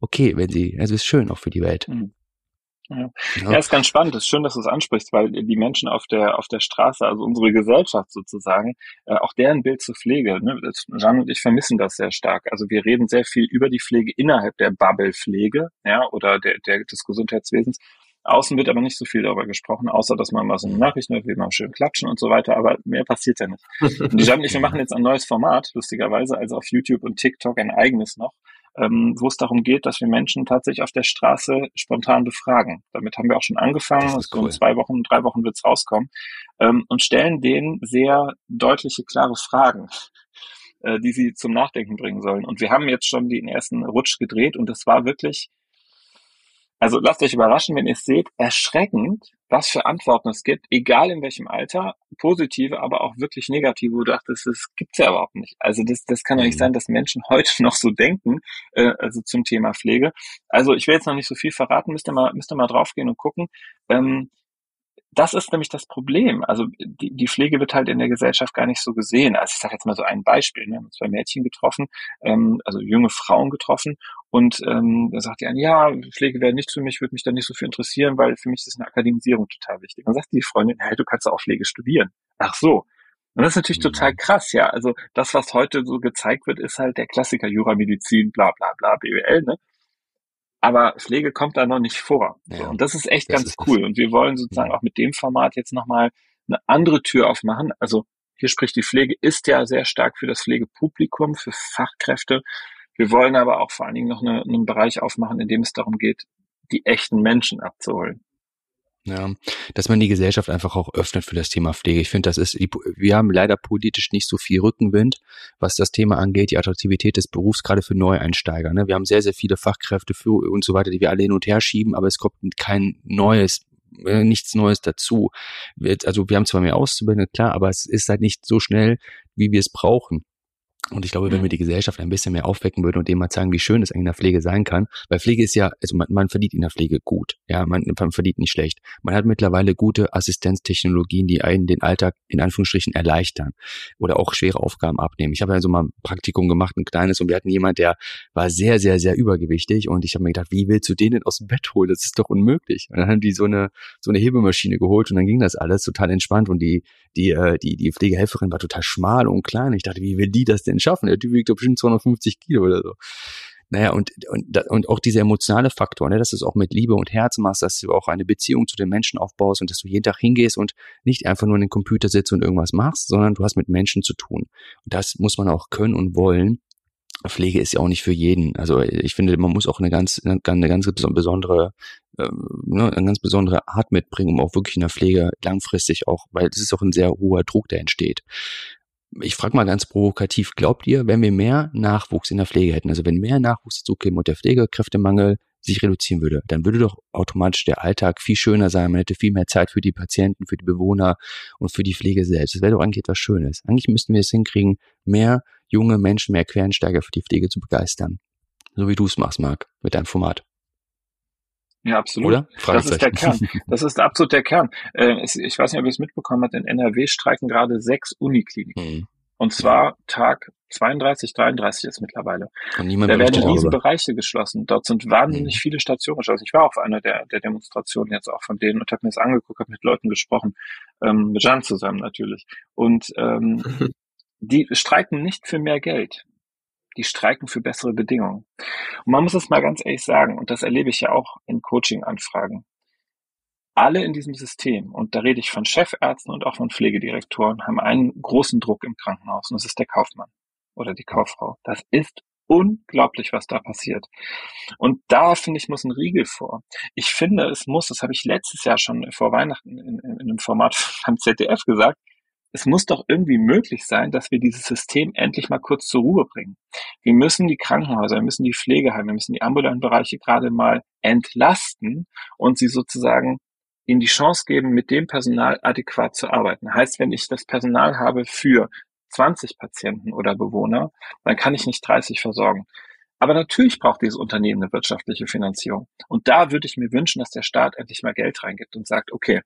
okay, wenn sie, also ist schön auch für die Welt. Mhm. Ja. ja, ist ganz spannend. Es ist schön, dass du es ansprichst, weil die Menschen auf der auf der Straße, also unsere Gesellschaft sozusagen, äh, auch deren Bild zur Pflege. Ne? Jean und ich vermissen das sehr stark. Also wir reden sehr viel über die Pflege innerhalb der Bubble Pflege, ja, oder der, der des Gesundheitswesens. Außen wird aber nicht so viel darüber gesprochen, außer dass man was in den Nachrichten hört, wie man schön klatschen und so weiter, aber mehr passiert ja nicht. Und die Jean und ich, wir machen jetzt ein neues Format, lustigerweise, also auf YouTube und TikTok ein eigenes noch, ähm, wo es darum geht, dass wir Menschen tatsächlich auf der Straße spontan befragen. Damit haben wir auch schon angefangen. Das cool. In zwei Wochen, drei Wochen wird es rauskommen. Ähm, und stellen denen sehr deutliche, klare Fragen äh, die sie zum Nachdenken bringen sollen. Und wir haben jetzt schon den ersten Rutsch gedreht und das war wirklich also lasst euch überraschen, wenn ihr es seht, erschreckend, was für Antworten es gibt, egal in welchem Alter, positive, aber auch wirklich negative, wo du dachtest, das gibt's ja überhaupt nicht. Also das, das kann doch nicht mhm. sein, dass Menschen heute noch so denken, äh, also zum Thema Pflege. Also ich will jetzt noch nicht so viel verraten, müsst ihr mal, müsst ihr mal draufgehen und gucken. Ähm, das ist nämlich das Problem. Also die, die Pflege wird halt in der Gesellschaft gar nicht so gesehen. Also ich sage jetzt mal so ein Beispiel. Ne? Wir haben zwei Mädchen getroffen, ähm, also junge Frauen getroffen und ähm, da sagt die eine, ja, Pflege wäre nichts für mich, würde mich da nicht so viel interessieren, weil für mich ist eine Akademisierung total wichtig. Dann sagt die Freundin, hey, du kannst auch Pflege studieren. Ach so. Und das ist natürlich mhm. total krass, ja. Also das, was heute so gezeigt wird, ist halt der Klassiker Jura, Medizin, bla bla bla, BWL, ne? Aber Pflege kommt da noch nicht vor. Ja, und das ist echt das ganz ist cool. Und wir wollen sozusagen auch mit dem Format jetzt nochmal eine andere Tür aufmachen. Also hier spricht die Pflege, ist ja sehr stark für das Pflegepublikum, für Fachkräfte. Wir wollen aber auch vor allen Dingen noch eine, einen Bereich aufmachen, in dem es darum geht, die echten Menschen abzuholen. Ja, dass man die Gesellschaft einfach auch öffnet für das Thema Pflege. Ich finde, das ist, wir haben leider politisch nicht so viel Rückenwind, was das Thema angeht, die Attraktivität des Berufs, gerade für Neueinsteiger. Ne? Wir haben sehr, sehr viele Fachkräfte für und so weiter, die wir alle hin und her schieben, aber es kommt kein neues äh, nichts Neues dazu. Also wir haben zwar mehr Auszubildende, klar, aber es ist halt nicht so schnell, wie wir es brauchen. Und ich glaube, wenn wir die Gesellschaft ein bisschen mehr aufwecken würden und dem mal zeigen, wie schön es in der Pflege sein kann, weil Pflege ist ja, also man, man verdient in der Pflege gut, ja, man, man verdient nicht schlecht. Man hat mittlerweile gute Assistenztechnologien, die einen den Alltag in Anführungsstrichen erleichtern oder auch schwere Aufgaben abnehmen. Ich habe ja so mal ein Praktikum gemacht, ein kleines, und wir hatten jemand, der war sehr, sehr, sehr übergewichtig und ich habe mir gedacht, wie willst du den denn aus dem Bett holen? Das ist doch unmöglich. Und dann haben die so eine so eine Hebemaschine geholt und dann ging das alles total entspannt und die die äh, die die Pflegehelferin war total schmal und klein. Ich dachte, wie will die das denn schaffen? Der Typ wiegt doch bestimmt 250 Kilo oder so. Naja, und, und, und auch dieser emotionale Faktor, ne, dass du es auch mit Liebe und Herz machst, dass du auch eine Beziehung zu den Menschen aufbaust und dass du jeden Tag hingehst und nicht einfach nur in den Computer sitzt und irgendwas machst, sondern du hast mit Menschen zu tun. Und das muss man auch können und wollen. Pflege ist ja auch nicht für jeden. Also ich finde, man muss auch eine ganz, eine ganz besondere, äh, ne, eine ganz besondere Art mitbringen, um auch wirklich in der Pflege langfristig auch, weil es ist auch ein sehr hoher Druck, der entsteht ich frage mal ganz provokativ, glaubt ihr, wenn wir mehr Nachwuchs in der Pflege hätten, also wenn mehr Nachwuchs dazu käme und der Pflegekräftemangel sich reduzieren würde, dann würde doch automatisch der Alltag viel schöner sein. Man hätte viel mehr Zeit für die Patienten, für die Bewohner und für die Pflege selbst. Das wäre doch eigentlich etwas Schönes. Eigentlich müssten wir es hinkriegen, mehr junge Menschen, mehr Quereinsteiger für die Pflege zu begeistern. So wie du es machst, Marc, mit deinem Format. Ja, absolut. Oder? Das ist der Kern. Das ist absolut der Kern. Äh, ich weiß nicht, ob ihr es mitbekommen habt, in NRW streiken gerade sechs Unikliniken. Mhm. Und zwar Tag 32, 33 ist mittlerweile. Da werden riesen Bereiche geschlossen. Dort sind wahnsinnig mhm. viele Stationen geschlossen. Ich war auf einer der, der Demonstrationen jetzt auch von denen und habe mir das angeguckt, habe mit Leuten gesprochen, ähm, mit Jan zusammen natürlich. Und ähm, die streiken nicht für mehr Geld die streiken für bessere Bedingungen. Und man muss es mal ganz ehrlich sagen, und das erlebe ich ja auch in Coaching-Anfragen. Alle in diesem System, und da rede ich von Chefärzten und auch von Pflegedirektoren, haben einen großen Druck im Krankenhaus, und das ist der Kaufmann oder die Kauffrau. Das ist unglaublich, was da passiert. Und da, finde ich, muss ein Riegel vor. Ich finde, es muss, das habe ich letztes Jahr schon vor Weihnachten in, in, in einem Format beim ZDF gesagt, es muss doch irgendwie möglich sein, dass wir dieses System endlich mal kurz zur Ruhe bringen. Wir müssen die Krankenhäuser, wir müssen die Pflegeheime, wir müssen die ambulanten Bereiche gerade mal entlasten und sie sozusagen ihnen die Chance geben, mit dem Personal adäquat zu arbeiten. Heißt, wenn ich das Personal habe für 20 Patienten oder Bewohner, dann kann ich nicht 30 versorgen. Aber natürlich braucht dieses Unternehmen eine wirtschaftliche Finanzierung. Und da würde ich mir wünschen, dass der Staat endlich mal Geld reingibt und sagt, okay,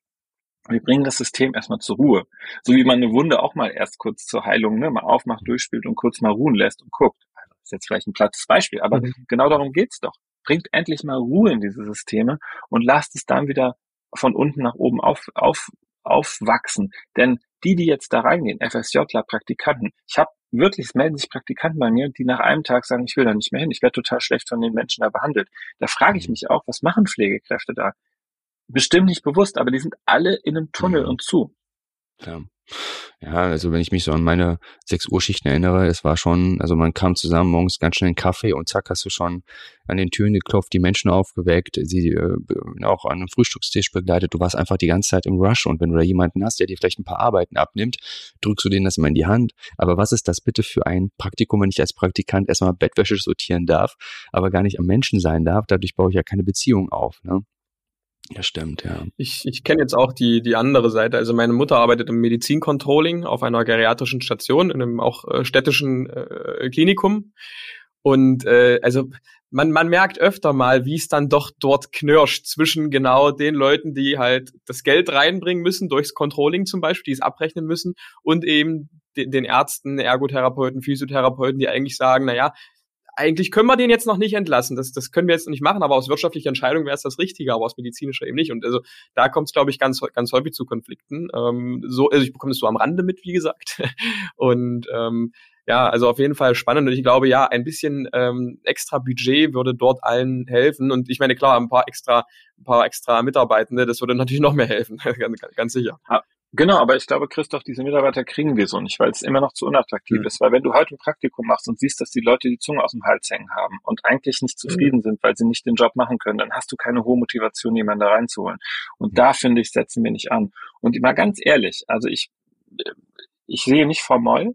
wir bringen das System erstmal zur Ruhe. So wie man eine Wunde auch mal erst kurz zur Heilung, ne, mal aufmacht, durchspielt und kurz mal ruhen lässt und guckt. Also, ist jetzt vielleicht ein plattes Beispiel, aber mhm. genau darum geht's doch. Bringt endlich mal Ruhe in diese Systeme und lasst es dann wieder von unten nach oben auf, auf, aufwachsen. Denn die, die jetzt da reingehen, FSJler, Praktikanten, ich habe wirklich, es melden sich Praktikanten bei mir, die nach einem Tag sagen, ich will da nicht mehr hin, ich werde total schlecht von den Menschen da behandelt. Da frage ich mhm. mich auch, was machen Pflegekräfte da? Bestimmt nicht bewusst, aber die sind alle in einem Tunnel mhm. und zu. Ja. Ja, also wenn ich mich so an meine 6 Uhr Schichten erinnere, es war schon, also man kam zusammen morgens ganz schnell einen Kaffee und zack hast du schon an den Türen geklopft, die Menschen aufgeweckt, sie äh, auch an einem Frühstückstisch begleitet. Du warst einfach die ganze Zeit im Rush und wenn du da jemanden hast, der dir vielleicht ein paar Arbeiten abnimmt, drückst du denen das immer in die Hand. Aber was ist das bitte für ein Praktikum, wenn ich als Praktikant erstmal Bettwäsche sortieren darf, aber gar nicht am Menschen sein darf? Dadurch baue ich ja keine Beziehung auf. Ne? Ja, stimmt, ja. Ich, ich kenne jetzt auch die, die andere Seite. Also meine Mutter arbeitet im Medizincontrolling auf einer geriatrischen Station, in einem auch äh, städtischen äh, Klinikum. Und äh, also man, man merkt öfter mal, wie es dann doch dort knirscht zwischen genau den Leuten, die halt das Geld reinbringen müssen, durchs Controlling zum Beispiel, die es abrechnen müssen, und eben den, den Ärzten, Ergotherapeuten, Physiotherapeuten, die eigentlich sagen, na ja, eigentlich können wir den jetzt noch nicht entlassen. Das, das können wir jetzt noch nicht machen, aber aus wirtschaftlicher Entscheidung wäre es das Richtige, aber aus medizinischer eben nicht. Und also da kommt es, glaube ich, ganz, ganz häufig zu Konflikten. Ähm, so, also ich bekomme das so am Rande mit, wie gesagt. Und ähm, ja, also auf jeden Fall spannend. Und ich glaube, ja, ein bisschen ähm, extra Budget würde dort allen helfen. Und ich meine, klar, ein paar extra, ein paar extra Mitarbeitende, das würde natürlich noch mehr helfen, ganz, ganz sicher. Genau, aber ich glaube, Christoph, diese Mitarbeiter kriegen wir so nicht, weil es immer noch zu unattraktiv mhm. ist. Weil wenn du heute ein Praktikum machst und siehst, dass die Leute die Zunge aus dem Hals hängen haben und eigentlich nicht zufrieden mhm. sind, weil sie nicht den Job machen können, dann hast du keine hohe Motivation, jemanden da reinzuholen. Und mhm. da finde ich, setzen wir nicht an. Und mal ganz ehrlich, also ich, ich sehe nicht Frau Moll,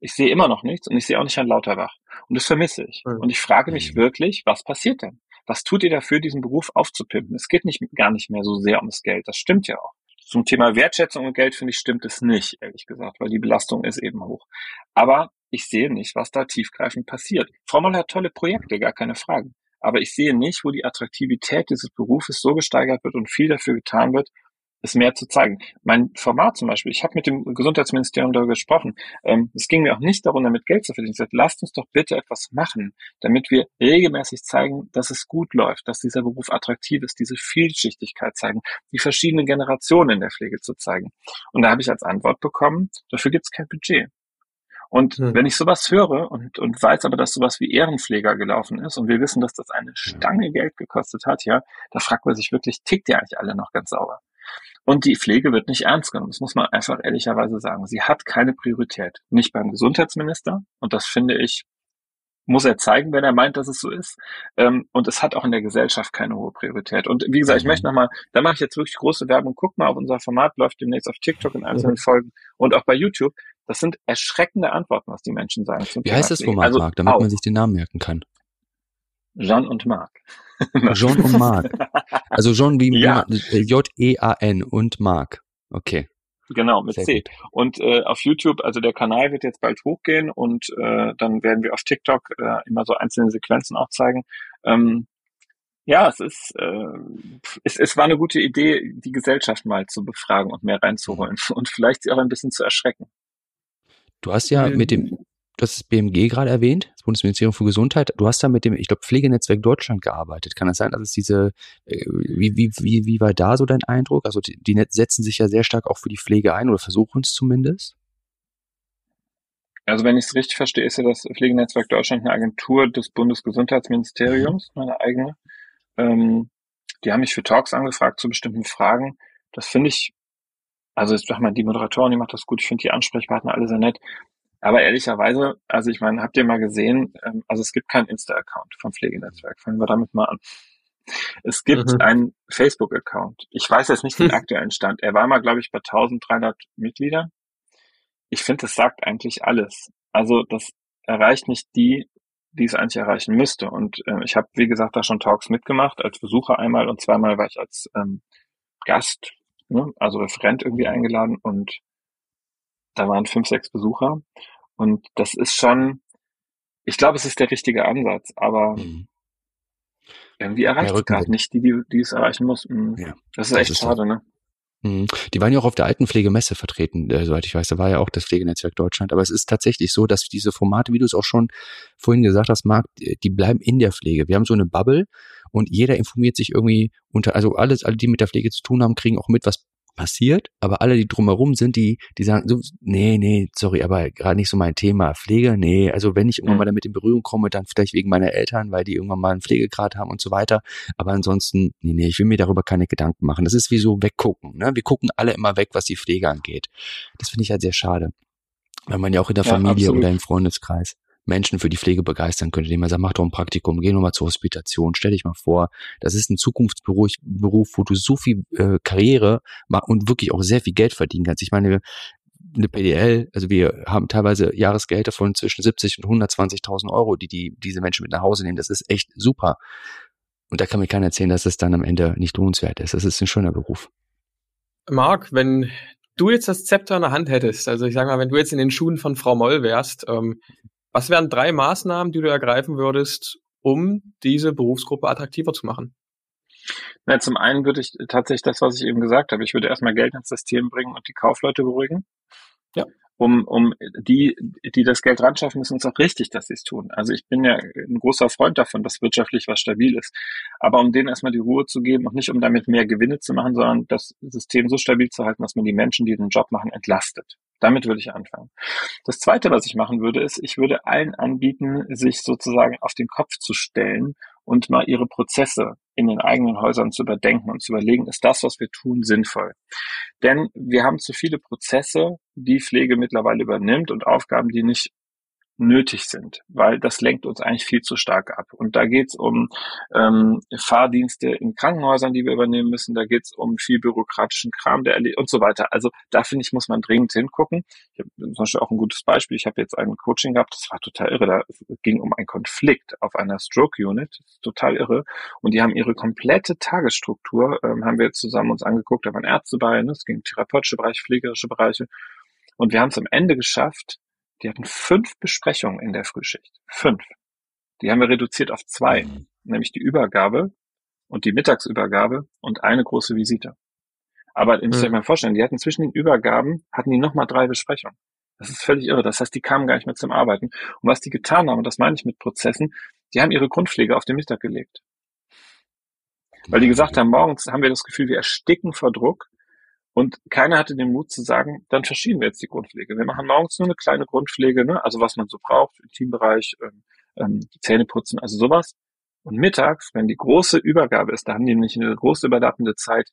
ich sehe immer noch nichts und ich sehe auch nicht Herrn Lauterbach. Und das vermisse ich. Mhm. Und ich frage mich mhm. wirklich, was passiert denn? Was tut ihr dafür, diesen Beruf aufzupimpen? Es geht nicht, gar nicht mehr so sehr ums Geld. Das stimmt ja auch. Zum Thema Wertschätzung und Geld finde ich stimmt es nicht, ehrlich gesagt, weil die Belastung ist eben hoch. Aber ich sehe nicht, was da tiefgreifend passiert. Frau Moll hat tolle Projekte, gar keine Frage. Aber ich sehe nicht, wo die Attraktivität dieses Berufes so gesteigert wird und viel dafür getan wird, es mehr zu zeigen. Mein Format zum Beispiel, ich habe mit dem Gesundheitsministerium darüber gesprochen. Ähm, es ging mir auch nicht darum, damit Geld zu verdienen. Ich sagte, lasst uns doch bitte etwas machen, damit wir regelmäßig zeigen, dass es gut läuft, dass dieser Beruf attraktiv ist, diese Vielschichtigkeit zeigen, die verschiedenen Generationen in der Pflege zu zeigen. Und da habe ich als Antwort bekommen, dafür gibt es kein Budget. Und hm. wenn ich sowas höre und, und weiß aber, dass sowas wie Ehrenpfleger gelaufen ist und wir wissen, dass das eine Stange Geld gekostet hat, ja, da fragt man sich wirklich, tickt ihr eigentlich alle noch ganz sauber? Und die Pflege wird nicht ernst genommen. Das muss man einfach ehrlicherweise sagen. Sie hat keine Priorität. Nicht beim Gesundheitsminister. Und das finde ich, muss er zeigen, wenn er meint, dass es so ist. Ähm, und es hat auch in der Gesellschaft keine hohe Priorität. Und wie gesagt, ich möchte mhm. nochmal, da mache ich jetzt wirklich große Werbung. Guck mal auf unser Format, läuft demnächst auf TikTok in einzelnen mhm. Folgen und auch bei YouTube. Das sind erschreckende Antworten, was die Menschen sagen. wie heißt das Format, also, Marc, damit auch. man sich den Namen merken kann? Jean und Marc. Jean und Marc. Also Jean wie ja. J-E-A-N und Marc. Okay. Genau, mit Sehr C. Gut. Und äh, auf YouTube, also der Kanal wird jetzt bald hochgehen und äh, dann werden wir auf TikTok äh, immer so einzelne Sequenzen auch zeigen. Ähm, ja, es ist, äh, es, es war eine gute Idee, die Gesellschaft mal zu befragen und mehr reinzuholen mhm. und vielleicht sie auch ein bisschen zu erschrecken. Du hast ja mit dem du hast das BMG gerade erwähnt, das Bundesministerium für Gesundheit. Du hast da mit dem, ich glaube, Pflegenetzwerk Deutschland gearbeitet. Kann das sein, dass es diese, äh, wie, wie, wie, wie war da so dein Eindruck? Also die, die setzen sich ja sehr stark auch für die Pflege ein oder versuchen es zumindest. Also wenn ich es richtig verstehe, ist ja das Pflegenetzwerk Deutschland eine Agentur des Bundesgesundheitsministeriums, mhm. meine eigene. Ähm, die haben mich für Talks angefragt zu bestimmten Fragen. Das finde ich, also ich sag mal, die Moderatorin, die macht das gut. Ich finde die Ansprechpartner alle sehr nett. Aber ehrlicherweise, also ich meine, habt ihr mal gesehen, ähm, also es gibt keinen Insta-Account vom Pflegenetzwerk. Fangen wir damit mal an. Es gibt mhm. einen Facebook-Account. Ich weiß jetzt nicht den aktuellen Stand. Er war mal, glaube ich, bei 1300 Mitgliedern. Ich finde, das sagt eigentlich alles. Also das erreicht nicht die, die es eigentlich erreichen müsste. Und äh, ich habe, wie gesagt, da schon Talks mitgemacht, als Besucher einmal und zweimal war ich als ähm, Gast, ne, also Referent irgendwie eingeladen und da waren fünf, sechs Besucher. Und das ist schon, ich glaube, es ist der richtige Ansatz, aber mhm. irgendwie erreicht es gerade nicht die, die, die es erreichen mussten. Ja, das ist das echt ist schade, so. ne? Mhm. Die waren ja auch auf der Altenpflegemesse vertreten, äh, soweit ich weiß. Da war ja auch das Pflegenetzwerk Deutschland. Aber es ist tatsächlich so, dass diese Formate, wie du es auch schon vorhin gesagt hast, Marc, die bleiben in der Pflege. Wir haben so eine Bubble und jeder informiert sich irgendwie unter, also alles, alle, die mit der Pflege zu tun haben, kriegen auch mit, was passiert, aber alle, die drumherum sind, die, die sagen so, nee, nee, sorry, aber gerade nicht so mein Thema. Pflege, nee, also wenn ich irgendwann mhm. mal damit in Berührung komme, dann vielleicht wegen meiner Eltern, weil die irgendwann mal einen Pflegegrad haben und so weiter. Aber ansonsten, nee, nee, ich will mir darüber keine Gedanken machen. Das ist wie so weggucken. Ne? Wir gucken alle immer weg, was die Pflege angeht. Das finde ich halt sehr schade. Weil man ja auch in der ja, Familie absolut. oder im Freundeskreis Menschen für die Pflege begeistern könnte, indem man sagt, mach doch ein Praktikum, geh nochmal zur Hospitation, stell dich mal vor, das ist ein Zukunftsberuf, Beruf, wo du so viel äh, Karriere und wirklich auch sehr viel Geld verdienen kannst. Ich meine, eine PDL, also wir haben teilweise Jahresgelder von zwischen 70 und 120.000 Euro, die, die diese Menschen mit nach Hause nehmen. Das ist echt super. Und da kann mir keiner erzählen, dass es dann am Ende nicht lohnenswert ist. Das ist ein schöner Beruf. Marc, wenn du jetzt das Zepter in der Hand hättest, also ich sage mal, wenn du jetzt in den Schuhen von Frau Moll wärst, ähm, was wären drei Maßnahmen, die du ergreifen würdest, um diese Berufsgruppe attraktiver zu machen? Na, zum einen würde ich tatsächlich das, was ich eben gesagt habe, ich würde erstmal Geld ins System bringen und die Kaufleute beruhigen. Ja um, um die, die das Geld ran schaffen, ist uns auch richtig, dass sie es tun. Also ich bin ja ein großer Freund davon, dass wirtschaftlich was stabil ist. Aber um denen erstmal die Ruhe zu geben und nicht um damit mehr Gewinne zu machen, sondern das System so stabil zu halten, dass man die Menschen, die den Job machen, entlastet. Damit würde ich anfangen. Das zweite, was ich machen würde, ist, ich würde allen anbieten, sich sozusagen auf den Kopf zu stellen und mal ihre Prozesse in den eigenen Häusern zu überdenken und zu überlegen, ist das, was wir tun, sinnvoll? Denn wir haben zu viele Prozesse, die Pflege mittlerweile übernimmt und Aufgaben, die nicht nötig sind, weil das lenkt uns eigentlich viel zu stark ab. Und da geht es um ähm, Fahrdienste in Krankenhäusern, die wir übernehmen müssen, da geht es um viel bürokratischen Kram der und so weiter. Also da finde ich, muss man dringend hingucken. Ich habe zum Beispiel auch ein gutes Beispiel. Ich habe jetzt ein Coaching gehabt, das war total irre. Da ging um einen Konflikt auf einer Stroke Unit, total irre. Und die haben ihre komplette Tagesstruktur, ähm, haben wir jetzt zusammen uns angeguckt, da waren Ärzte bei, ne? es ging therapeutische Bereiche, pflegerische Bereiche. Und wir haben es am Ende geschafft, die hatten fünf Besprechungen in der Frühschicht. Fünf. Die haben wir reduziert auf zwei, mhm. nämlich die Übergabe und die Mittagsübergabe und eine große Visite. Aber ihr müsst euch mhm. mal vorstellen, die hatten zwischen den Übergaben, hatten die nochmal drei Besprechungen. Das ist völlig irre. Das heißt, die kamen gar nicht mehr zum Arbeiten. Und was die getan haben, und das meine ich mit Prozessen, die haben ihre Grundpflege auf den Mittag gelegt. Weil die gesagt haben, morgens haben wir das Gefühl, wir ersticken vor Druck. Und keiner hatte den Mut zu sagen, dann verschieben wir jetzt die Grundpflege. Wir machen morgens nur eine kleine Grundpflege, ne? also was man so braucht, im Teambereich, ähm, ähm, Zähne putzen, also sowas. Und mittags, wenn die große Übergabe ist, da haben die nämlich eine große überlappende Zeit,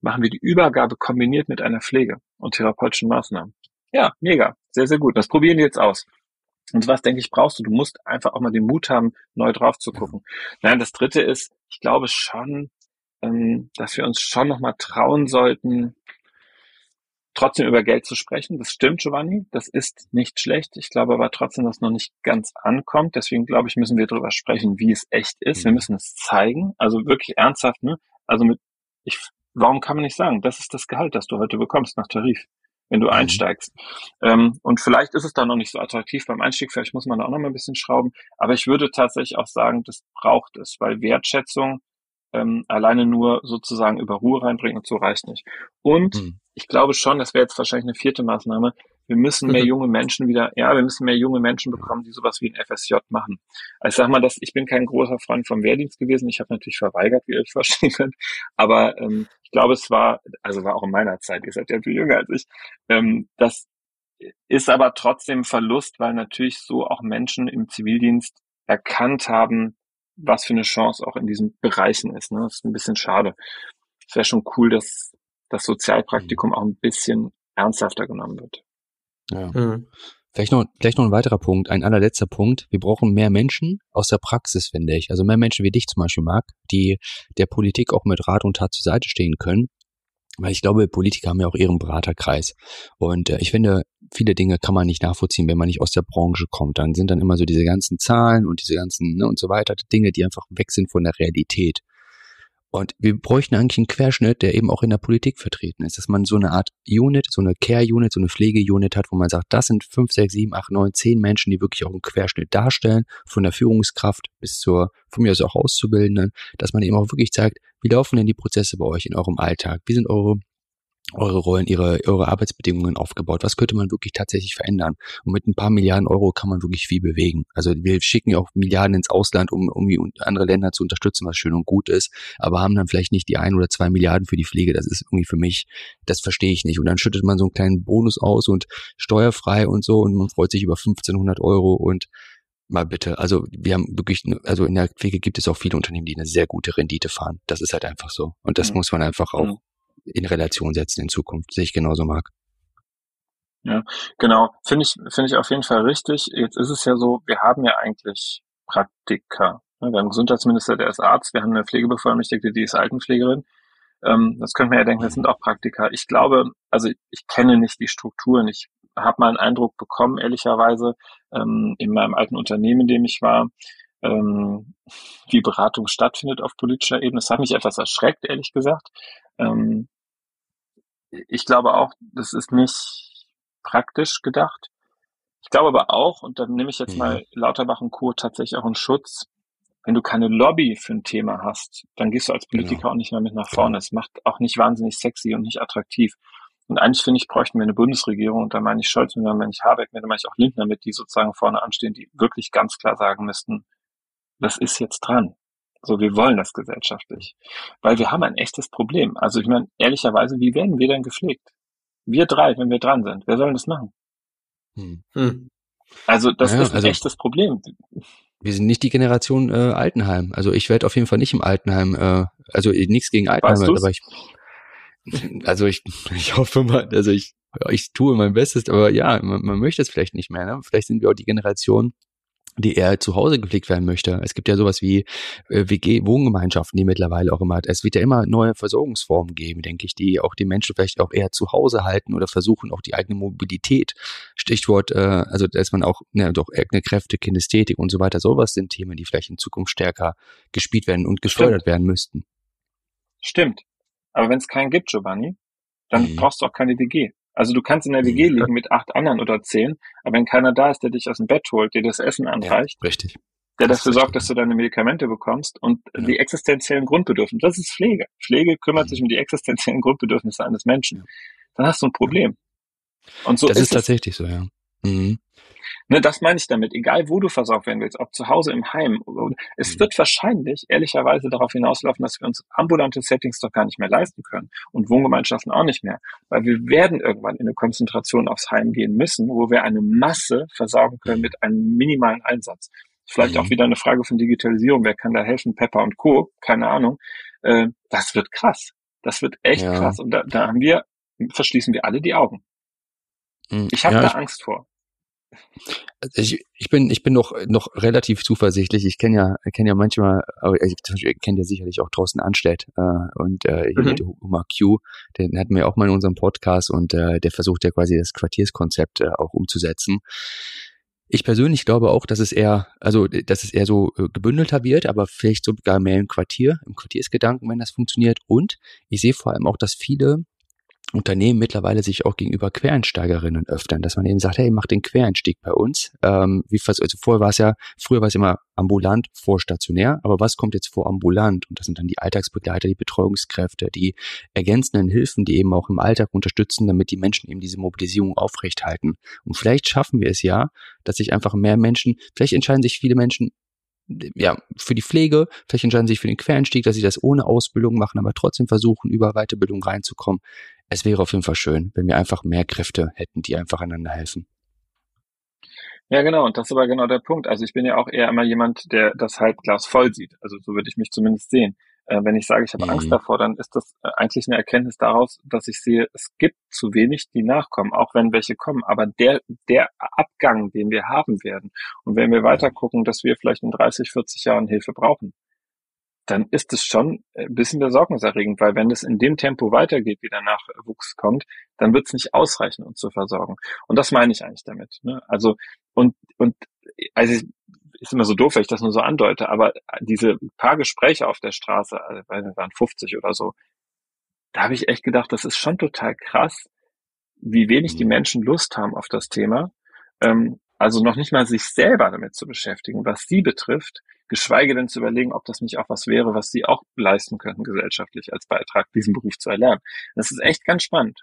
machen wir die Übergabe kombiniert mit einer Pflege und therapeutischen Maßnahmen. Ja, mega. Sehr, sehr gut. Das probieren die jetzt aus. Und was, denke ich, brauchst du? Du musst einfach auch mal den Mut haben, neu drauf zu gucken. Nein, das dritte ist, ich glaube schon, ähm, dass wir uns schon nochmal trauen sollten, trotzdem über Geld zu sprechen. Das stimmt, Giovanni. Das ist nicht schlecht. Ich glaube aber trotzdem, dass es noch nicht ganz ankommt. Deswegen glaube ich, müssen wir darüber sprechen, wie es echt ist. Wir mhm. müssen es zeigen. Also wirklich ernsthaft, ne? Also mit, ich, warum kann man nicht sagen, das ist das Gehalt, das du heute bekommst nach Tarif? wenn du mhm. einsteigst. Ähm, und vielleicht ist es da noch nicht so attraktiv beim Einstieg, vielleicht muss man da auch noch mal ein bisschen schrauben. Aber ich würde tatsächlich auch sagen, das braucht es, weil Wertschätzung ähm, alleine nur sozusagen über Ruhe reinbringen und so reicht nicht. Und mhm. Ich glaube schon, das wäre jetzt wahrscheinlich eine vierte Maßnahme, wir müssen mehr mhm. junge Menschen wieder, ja, wir müssen mehr junge Menschen bekommen, die sowas wie ein FSJ machen. Also ich sag mal, dass ich bin kein großer Freund vom Wehrdienst gewesen. Ich habe natürlich verweigert, wie ihr euch verstehen könnt. Aber ähm, ich glaube, es war, also war auch in meiner Zeit, ihr seid ja viel jünger als ich, ähm, das ist aber trotzdem Verlust, weil natürlich so auch Menschen im Zivildienst erkannt haben, was für eine Chance auch in diesen Bereichen ist. Ne? Das ist ein bisschen schade. Es wäre schon cool, dass das Sozialpraktikum mhm. auch ein bisschen ernsthafter genommen wird. Ja. Mhm. Vielleicht noch, vielleicht noch ein weiterer Punkt, ein allerletzter Punkt. Wir brauchen mehr Menschen aus der Praxis, finde ich. Also mehr Menschen wie dich zum Beispiel, Marc, die der Politik auch mit Rat und Tat zur Seite stehen können weil ich glaube, Politiker haben ja auch ihren Beraterkreis. Und äh, ich finde, viele Dinge kann man nicht nachvollziehen, wenn man nicht aus der Branche kommt. Dann sind dann immer so diese ganzen Zahlen und diese ganzen ne, und so weiter, Dinge, die einfach weg sind von der Realität. Und wir bräuchten eigentlich einen Querschnitt, der eben auch in der Politik vertreten ist, dass man so eine Art Unit, so eine Care-Unit, so eine Pflege-Unit hat, wo man sagt, das sind fünf, sechs, sieben, acht, neun, zehn Menschen, die wirklich auch einen Querschnitt darstellen, von der Führungskraft bis zur, von mir aus auch Auszubildenden, dass man eben auch wirklich zeigt, wie laufen denn die Prozesse bei euch in eurem Alltag? Wie sind eure eure Rollen, ihre, eure Arbeitsbedingungen aufgebaut? Was könnte man wirklich tatsächlich verändern? Und mit ein paar Milliarden Euro kann man wirklich viel bewegen. Also wir schicken ja auch Milliarden ins Ausland, um irgendwie andere Länder zu unterstützen, was schön und gut ist, aber haben dann vielleicht nicht die ein oder zwei Milliarden für die Pflege. Das ist irgendwie für mich, das verstehe ich nicht. Und dann schüttet man so einen kleinen Bonus aus und steuerfrei und so und man freut sich über 1500 Euro und mal bitte. Also wir haben wirklich, also in der Pflege gibt es auch viele Unternehmen, die eine sehr gute Rendite fahren. Das ist halt einfach so. Und das mhm. muss man einfach auch in Relation setzen in Zukunft. Sehe ich genauso, Marc. Ja, genau. Finde ich, finde ich auf jeden Fall richtig. Jetzt ist es ja so, wir haben ja eigentlich Praktika. Wir haben einen Gesundheitsminister, der ist Arzt. Wir haben eine Pflegebevollmächtigte, die ist Altenpflegerin. Ähm, das könnte man ja denken, das sind auch Praktika. Ich glaube, also ich kenne nicht die Strukturen. Ich habe mal einen Eindruck bekommen, ehrlicherweise, ähm, in meinem alten Unternehmen, in dem ich war, ähm, wie Beratung stattfindet auf politischer Ebene. Das hat mich etwas erschreckt, ehrlich gesagt. Ähm, ich glaube auch, das ist nicht praktisch gedacht. Ich glaube aber auch, und dann nehme ich jetzt mhm. mal Lauterbach und Co. tatsächlich auch einen Schutz, wenn du keine Lobby für ein Thema hast, dann gehst du als Politiker genau. auch nicht mehr mit nach vorne. Es macht auch nicht wahnsinnig sexy und nicht attraktiv. Und eigentlich finde ich, bräuchten wir eine Bundesregierung, und da meine ich Scholz, und da meine ich Habeck, da meine ich auch Lindner mit, die sozusagen vorne anstehen, die wirklich ganz klar sagen müssten, das ist jetzt dran. So, wir wollen das gesellschaftlich. Weil wir haben ein echtes Problem. Also ich meine, ehrlicherweise, wie werden wir denn gepflegt? Wir drei, wenn wir dran sind. Wer soll das machen? Hm. hm. Also das ja, ist ein also, echtes Problem. wir sind nicht die Generation äh, Altenheim. Also ich werde auf jeden Fall nicht im Altenheim, äh, also nichts gegen Altenheim, aber ich, also ich, ich hoffe mal, also ich, ich tue mein Bestes, aber ja, man, man möchte es vielleicht nicht mehr. Ne? Vielleicht sind wir auch die Generation, die eher zu Hause gepflegt werden möchte. Es gibt ja sowas wie äh, WG-Wohngemeinschaften, die mittlerweile auch immer, es wird ja immer neue Versorgungsformen geben, denke ich, die auch die Menschen vielleicht auch eher zu Hause halten oder versuchen auch die eigene Mobilität. Stichwort, äh, also dass man auch, ne, doch eigene Kräfte, Kinästhetik und so weiter, sowas sind Themen, die vielleicht in Zukunft stärker gespielt werden und gesteuert Stimmt. werden müssten. Stimmt. Aber wenn es keinen gibt, Giovanni, dann mhm. brauchst du auch keine WG. Also du kannst in der WG liegen mit acht anderen oder zehn, aber wenn keiner da ist, der dich aus dem Bett holt, dir das Essen anreicht, ja, richtig. der dafür sorgt, dass du deine Medikamente bekommst und ja. die existenziellen Grundbedürfnisse, das ist Pflege. Pflege kümmert mhm. sich um die existenziellen Grundbedürfnisse eines Menschen. Dann hast du ein Problem. Und so das ist, ist tatsächlich so, ja. Mhm. Ne, das meine ich damit. Egal, wo du versorgt werden willst, ob zu Hause, im Heim. Es mhm. wird wahrscheinlich ehrlicherweise darauf hinauslaufen, dass wir uns ambulante Settings doch gar nicht mehr leisten können und Wohngemeinschaften auch nicht mehr. Weil wir werden irgendwann in eine Konzentration aufs Heim gehen müssen, wo wir eine Masse versorgen können mit einem minimalen Einsatz. Vielleicht mhm. auch wieder eine Frage von Digitalisierung. Wer kann da helfen? Pepper und Co. Keine Ahnung. Äh, das wird krass. Das wird echt ja. krass. Und da, da haben wir, verschließen wir alle die Augen. Mhm. Ich habe ja, da ich Angst vor. Ich, ich bin ich bin noch noch relativ zuversichtlich. Ich kenne ja kenne ja manchmal, ich kenne ja sicherlich auch Thorsten Anstedt äh, und äh, mhm. Hummer Q, den hatten wir auch mal in unserem Podcast und äh, der versucht ja quasi das Quartierskonzept äh, auch umzusetzen. Ich persönlich glaube auch, dass es eher, also dass es eher so äh, gebündelter wird, aber vielleicht sogar mehr im Quartier, im Quartiersgedanken, wenn das funktioniert. Und ich sehe vor allem auch, dass viele Unternehmen mittlerweile sich auch gegenüber Quereinsteigerinnen öffnen, dass man eben sagt, hey, mach den Quereinstieg bei uns. Ähm, wie fast, also vorher war es ja, früher war es immer ambulant vor stationär, aber was kommt jetzt vor ambulant? Und das sind dann die Alltagsbegleiter, die Betreuungskräfte, die ergänzenden Hilfen, die eben auch im Alltag unterstützen, damit die Menschen eben diese Mobilisierung aufrechthalten. Und vielleicht schaffen wir es ja, dass sich einfach mehr Menschen, vielleicht entscheiden sich viele Menschen ja, für die Pflege, vielleicht entscheiden sich für den Quereinstieg, dass sie das ohne Ausbildung machen, aber trotzdem versuchen, über Weiterbildung reinzukommen. Es wäre auf jeden Fall schön, wenn wir einfach mehr Kräfte hätten, die einfach einander helfen. Ja, genau. Und das ist aber genau der Punkt. Also ich bin ja auch eher immer jemand, der das Halbglas voll sieht. Also so würde ich mich zumindest sehen. Äh, wenn ich sage, ich habe mhm. Angst davor, dann ist das äh, eigentlich eine Erkenntnis daraus, dass ich sehe, es gibt zu wenig, die nachkommen, auch wenn welche kommen. Aber der, der Abgang, den wir haben werden, und wenn wir weiter gucken, dass wir vielleicht in 30, 40 Jahren Hilfe brauchen, dann ist es schon ein bisschen besorgniserregend, weil wenn es in dem Tempo weitergeht, wie der Nachwuchs kommt, dann wird es nicht ausreichen, uns zu versorgen. Und das meine ich eigentlich damit. Ne? Also und und also ist immer so doof, wenn ich das nur so andeute, aber diese paar Gespräche auf der Straße, also waren 50 oder so, da habe ich echt gedacht, das ist schon total krass, wie wenig die mhm. Menschen Lust haben auf das Thema. Ähm, also noch nicht mal sich selber damit zu beschäftigen, was sie betrifft, geschweige denn zu überlegen, ob das nicht auch was wäre, was sie auch leisten könnten gesellschaftlich als Beitrag, diesen Beruf zu erlernen. Das ist echt ganz spannend.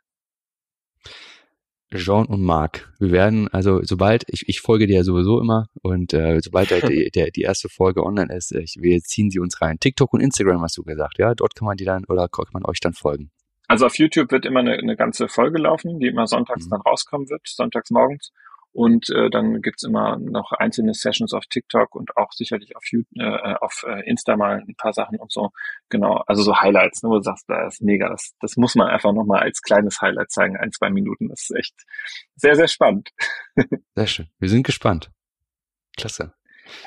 Jean und Marc. Wir werden, also sobald, ich, ich folge dir ja sowieso immer und äh, sobald der, der, die erste Folge online ist, ich, wir ziehen sie uns rein. TikTok und Instagram hast du gesagt, ja? Dort kann man die dann oder kann man euch dann folgen. Also auf YouTube wird immer eine, eine ganze Folge laufen, die immer sonntags mhm. dann rauskommen wird, sonntags morgens. Und äh, dann gibt's immer noch einzelne Sessions auf TikTok und auch sicherlich auf, äh, auf äh, Insta mal ein paar Sachen und so. Genau, also so Highlights, ne, wo du sagst, das ist mega. Das, das muss man einfach nochmal als kleines Highlight zeigen, ein, zwei Minuten. Das ist echt sehr, sehr spannend. Sehr schön. Wir sind gespannt. Klasse.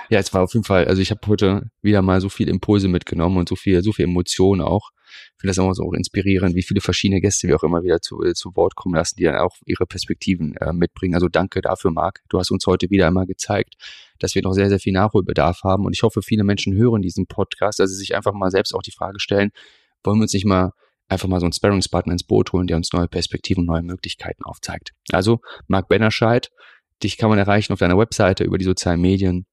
Ja, es war auf jeden Fall, also ich habe heute wieder mal so viel Impulse mitgenommen und so viel, so viel Emotionen auch. Ich finde das immer so auch inspirierend, wie viele verschiedene Gäste wir auch immer wieder zu, äh, zu Wort kommen lassen, die dann auch ihre Perspektiven äh, mitbringen. Also danke dafür, Marc. Du hast uns heute wieder einmal gezeigt, dass wir noch sehr, sehr viel Nachholbedarf haben. Und ich hoffe, viele Menschen hören diesen Podcast, dass sie sich einfach mal selbst auch die Frage stellen, wollen wir uns nicht mal einfach mal so einen Sparringspartner ins Boot holen, der uns neue Perspektiven, neue Möglichkeiten aufzeigt. Also, Marc Bennerscheid, dich kann man erreichen auf deiner Webseite über die sozialen Medien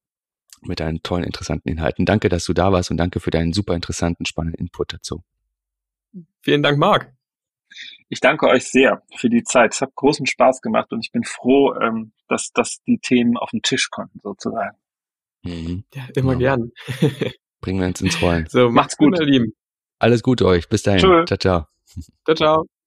mit deinen tollen, interessanten Inhalten. Danke, dass du da warst und danke für deinen super interessanten, spannenden Input dazu. Vielen Dank, Marc. Ich danke euch sehr für die Zeit. Es hat großen Spaß gemacht und ich bin froh, ähm, dass, dass die Themen auf den Tisch konnten, sozusagen. Mhm. Ja, immer ja. gern. Bringen wir uns ins Rollen. So, macht's gut, ihr Lieben. Alles Gute euch. Bis dahin. Tschö. Ciao, ciao. Ciao, ciao.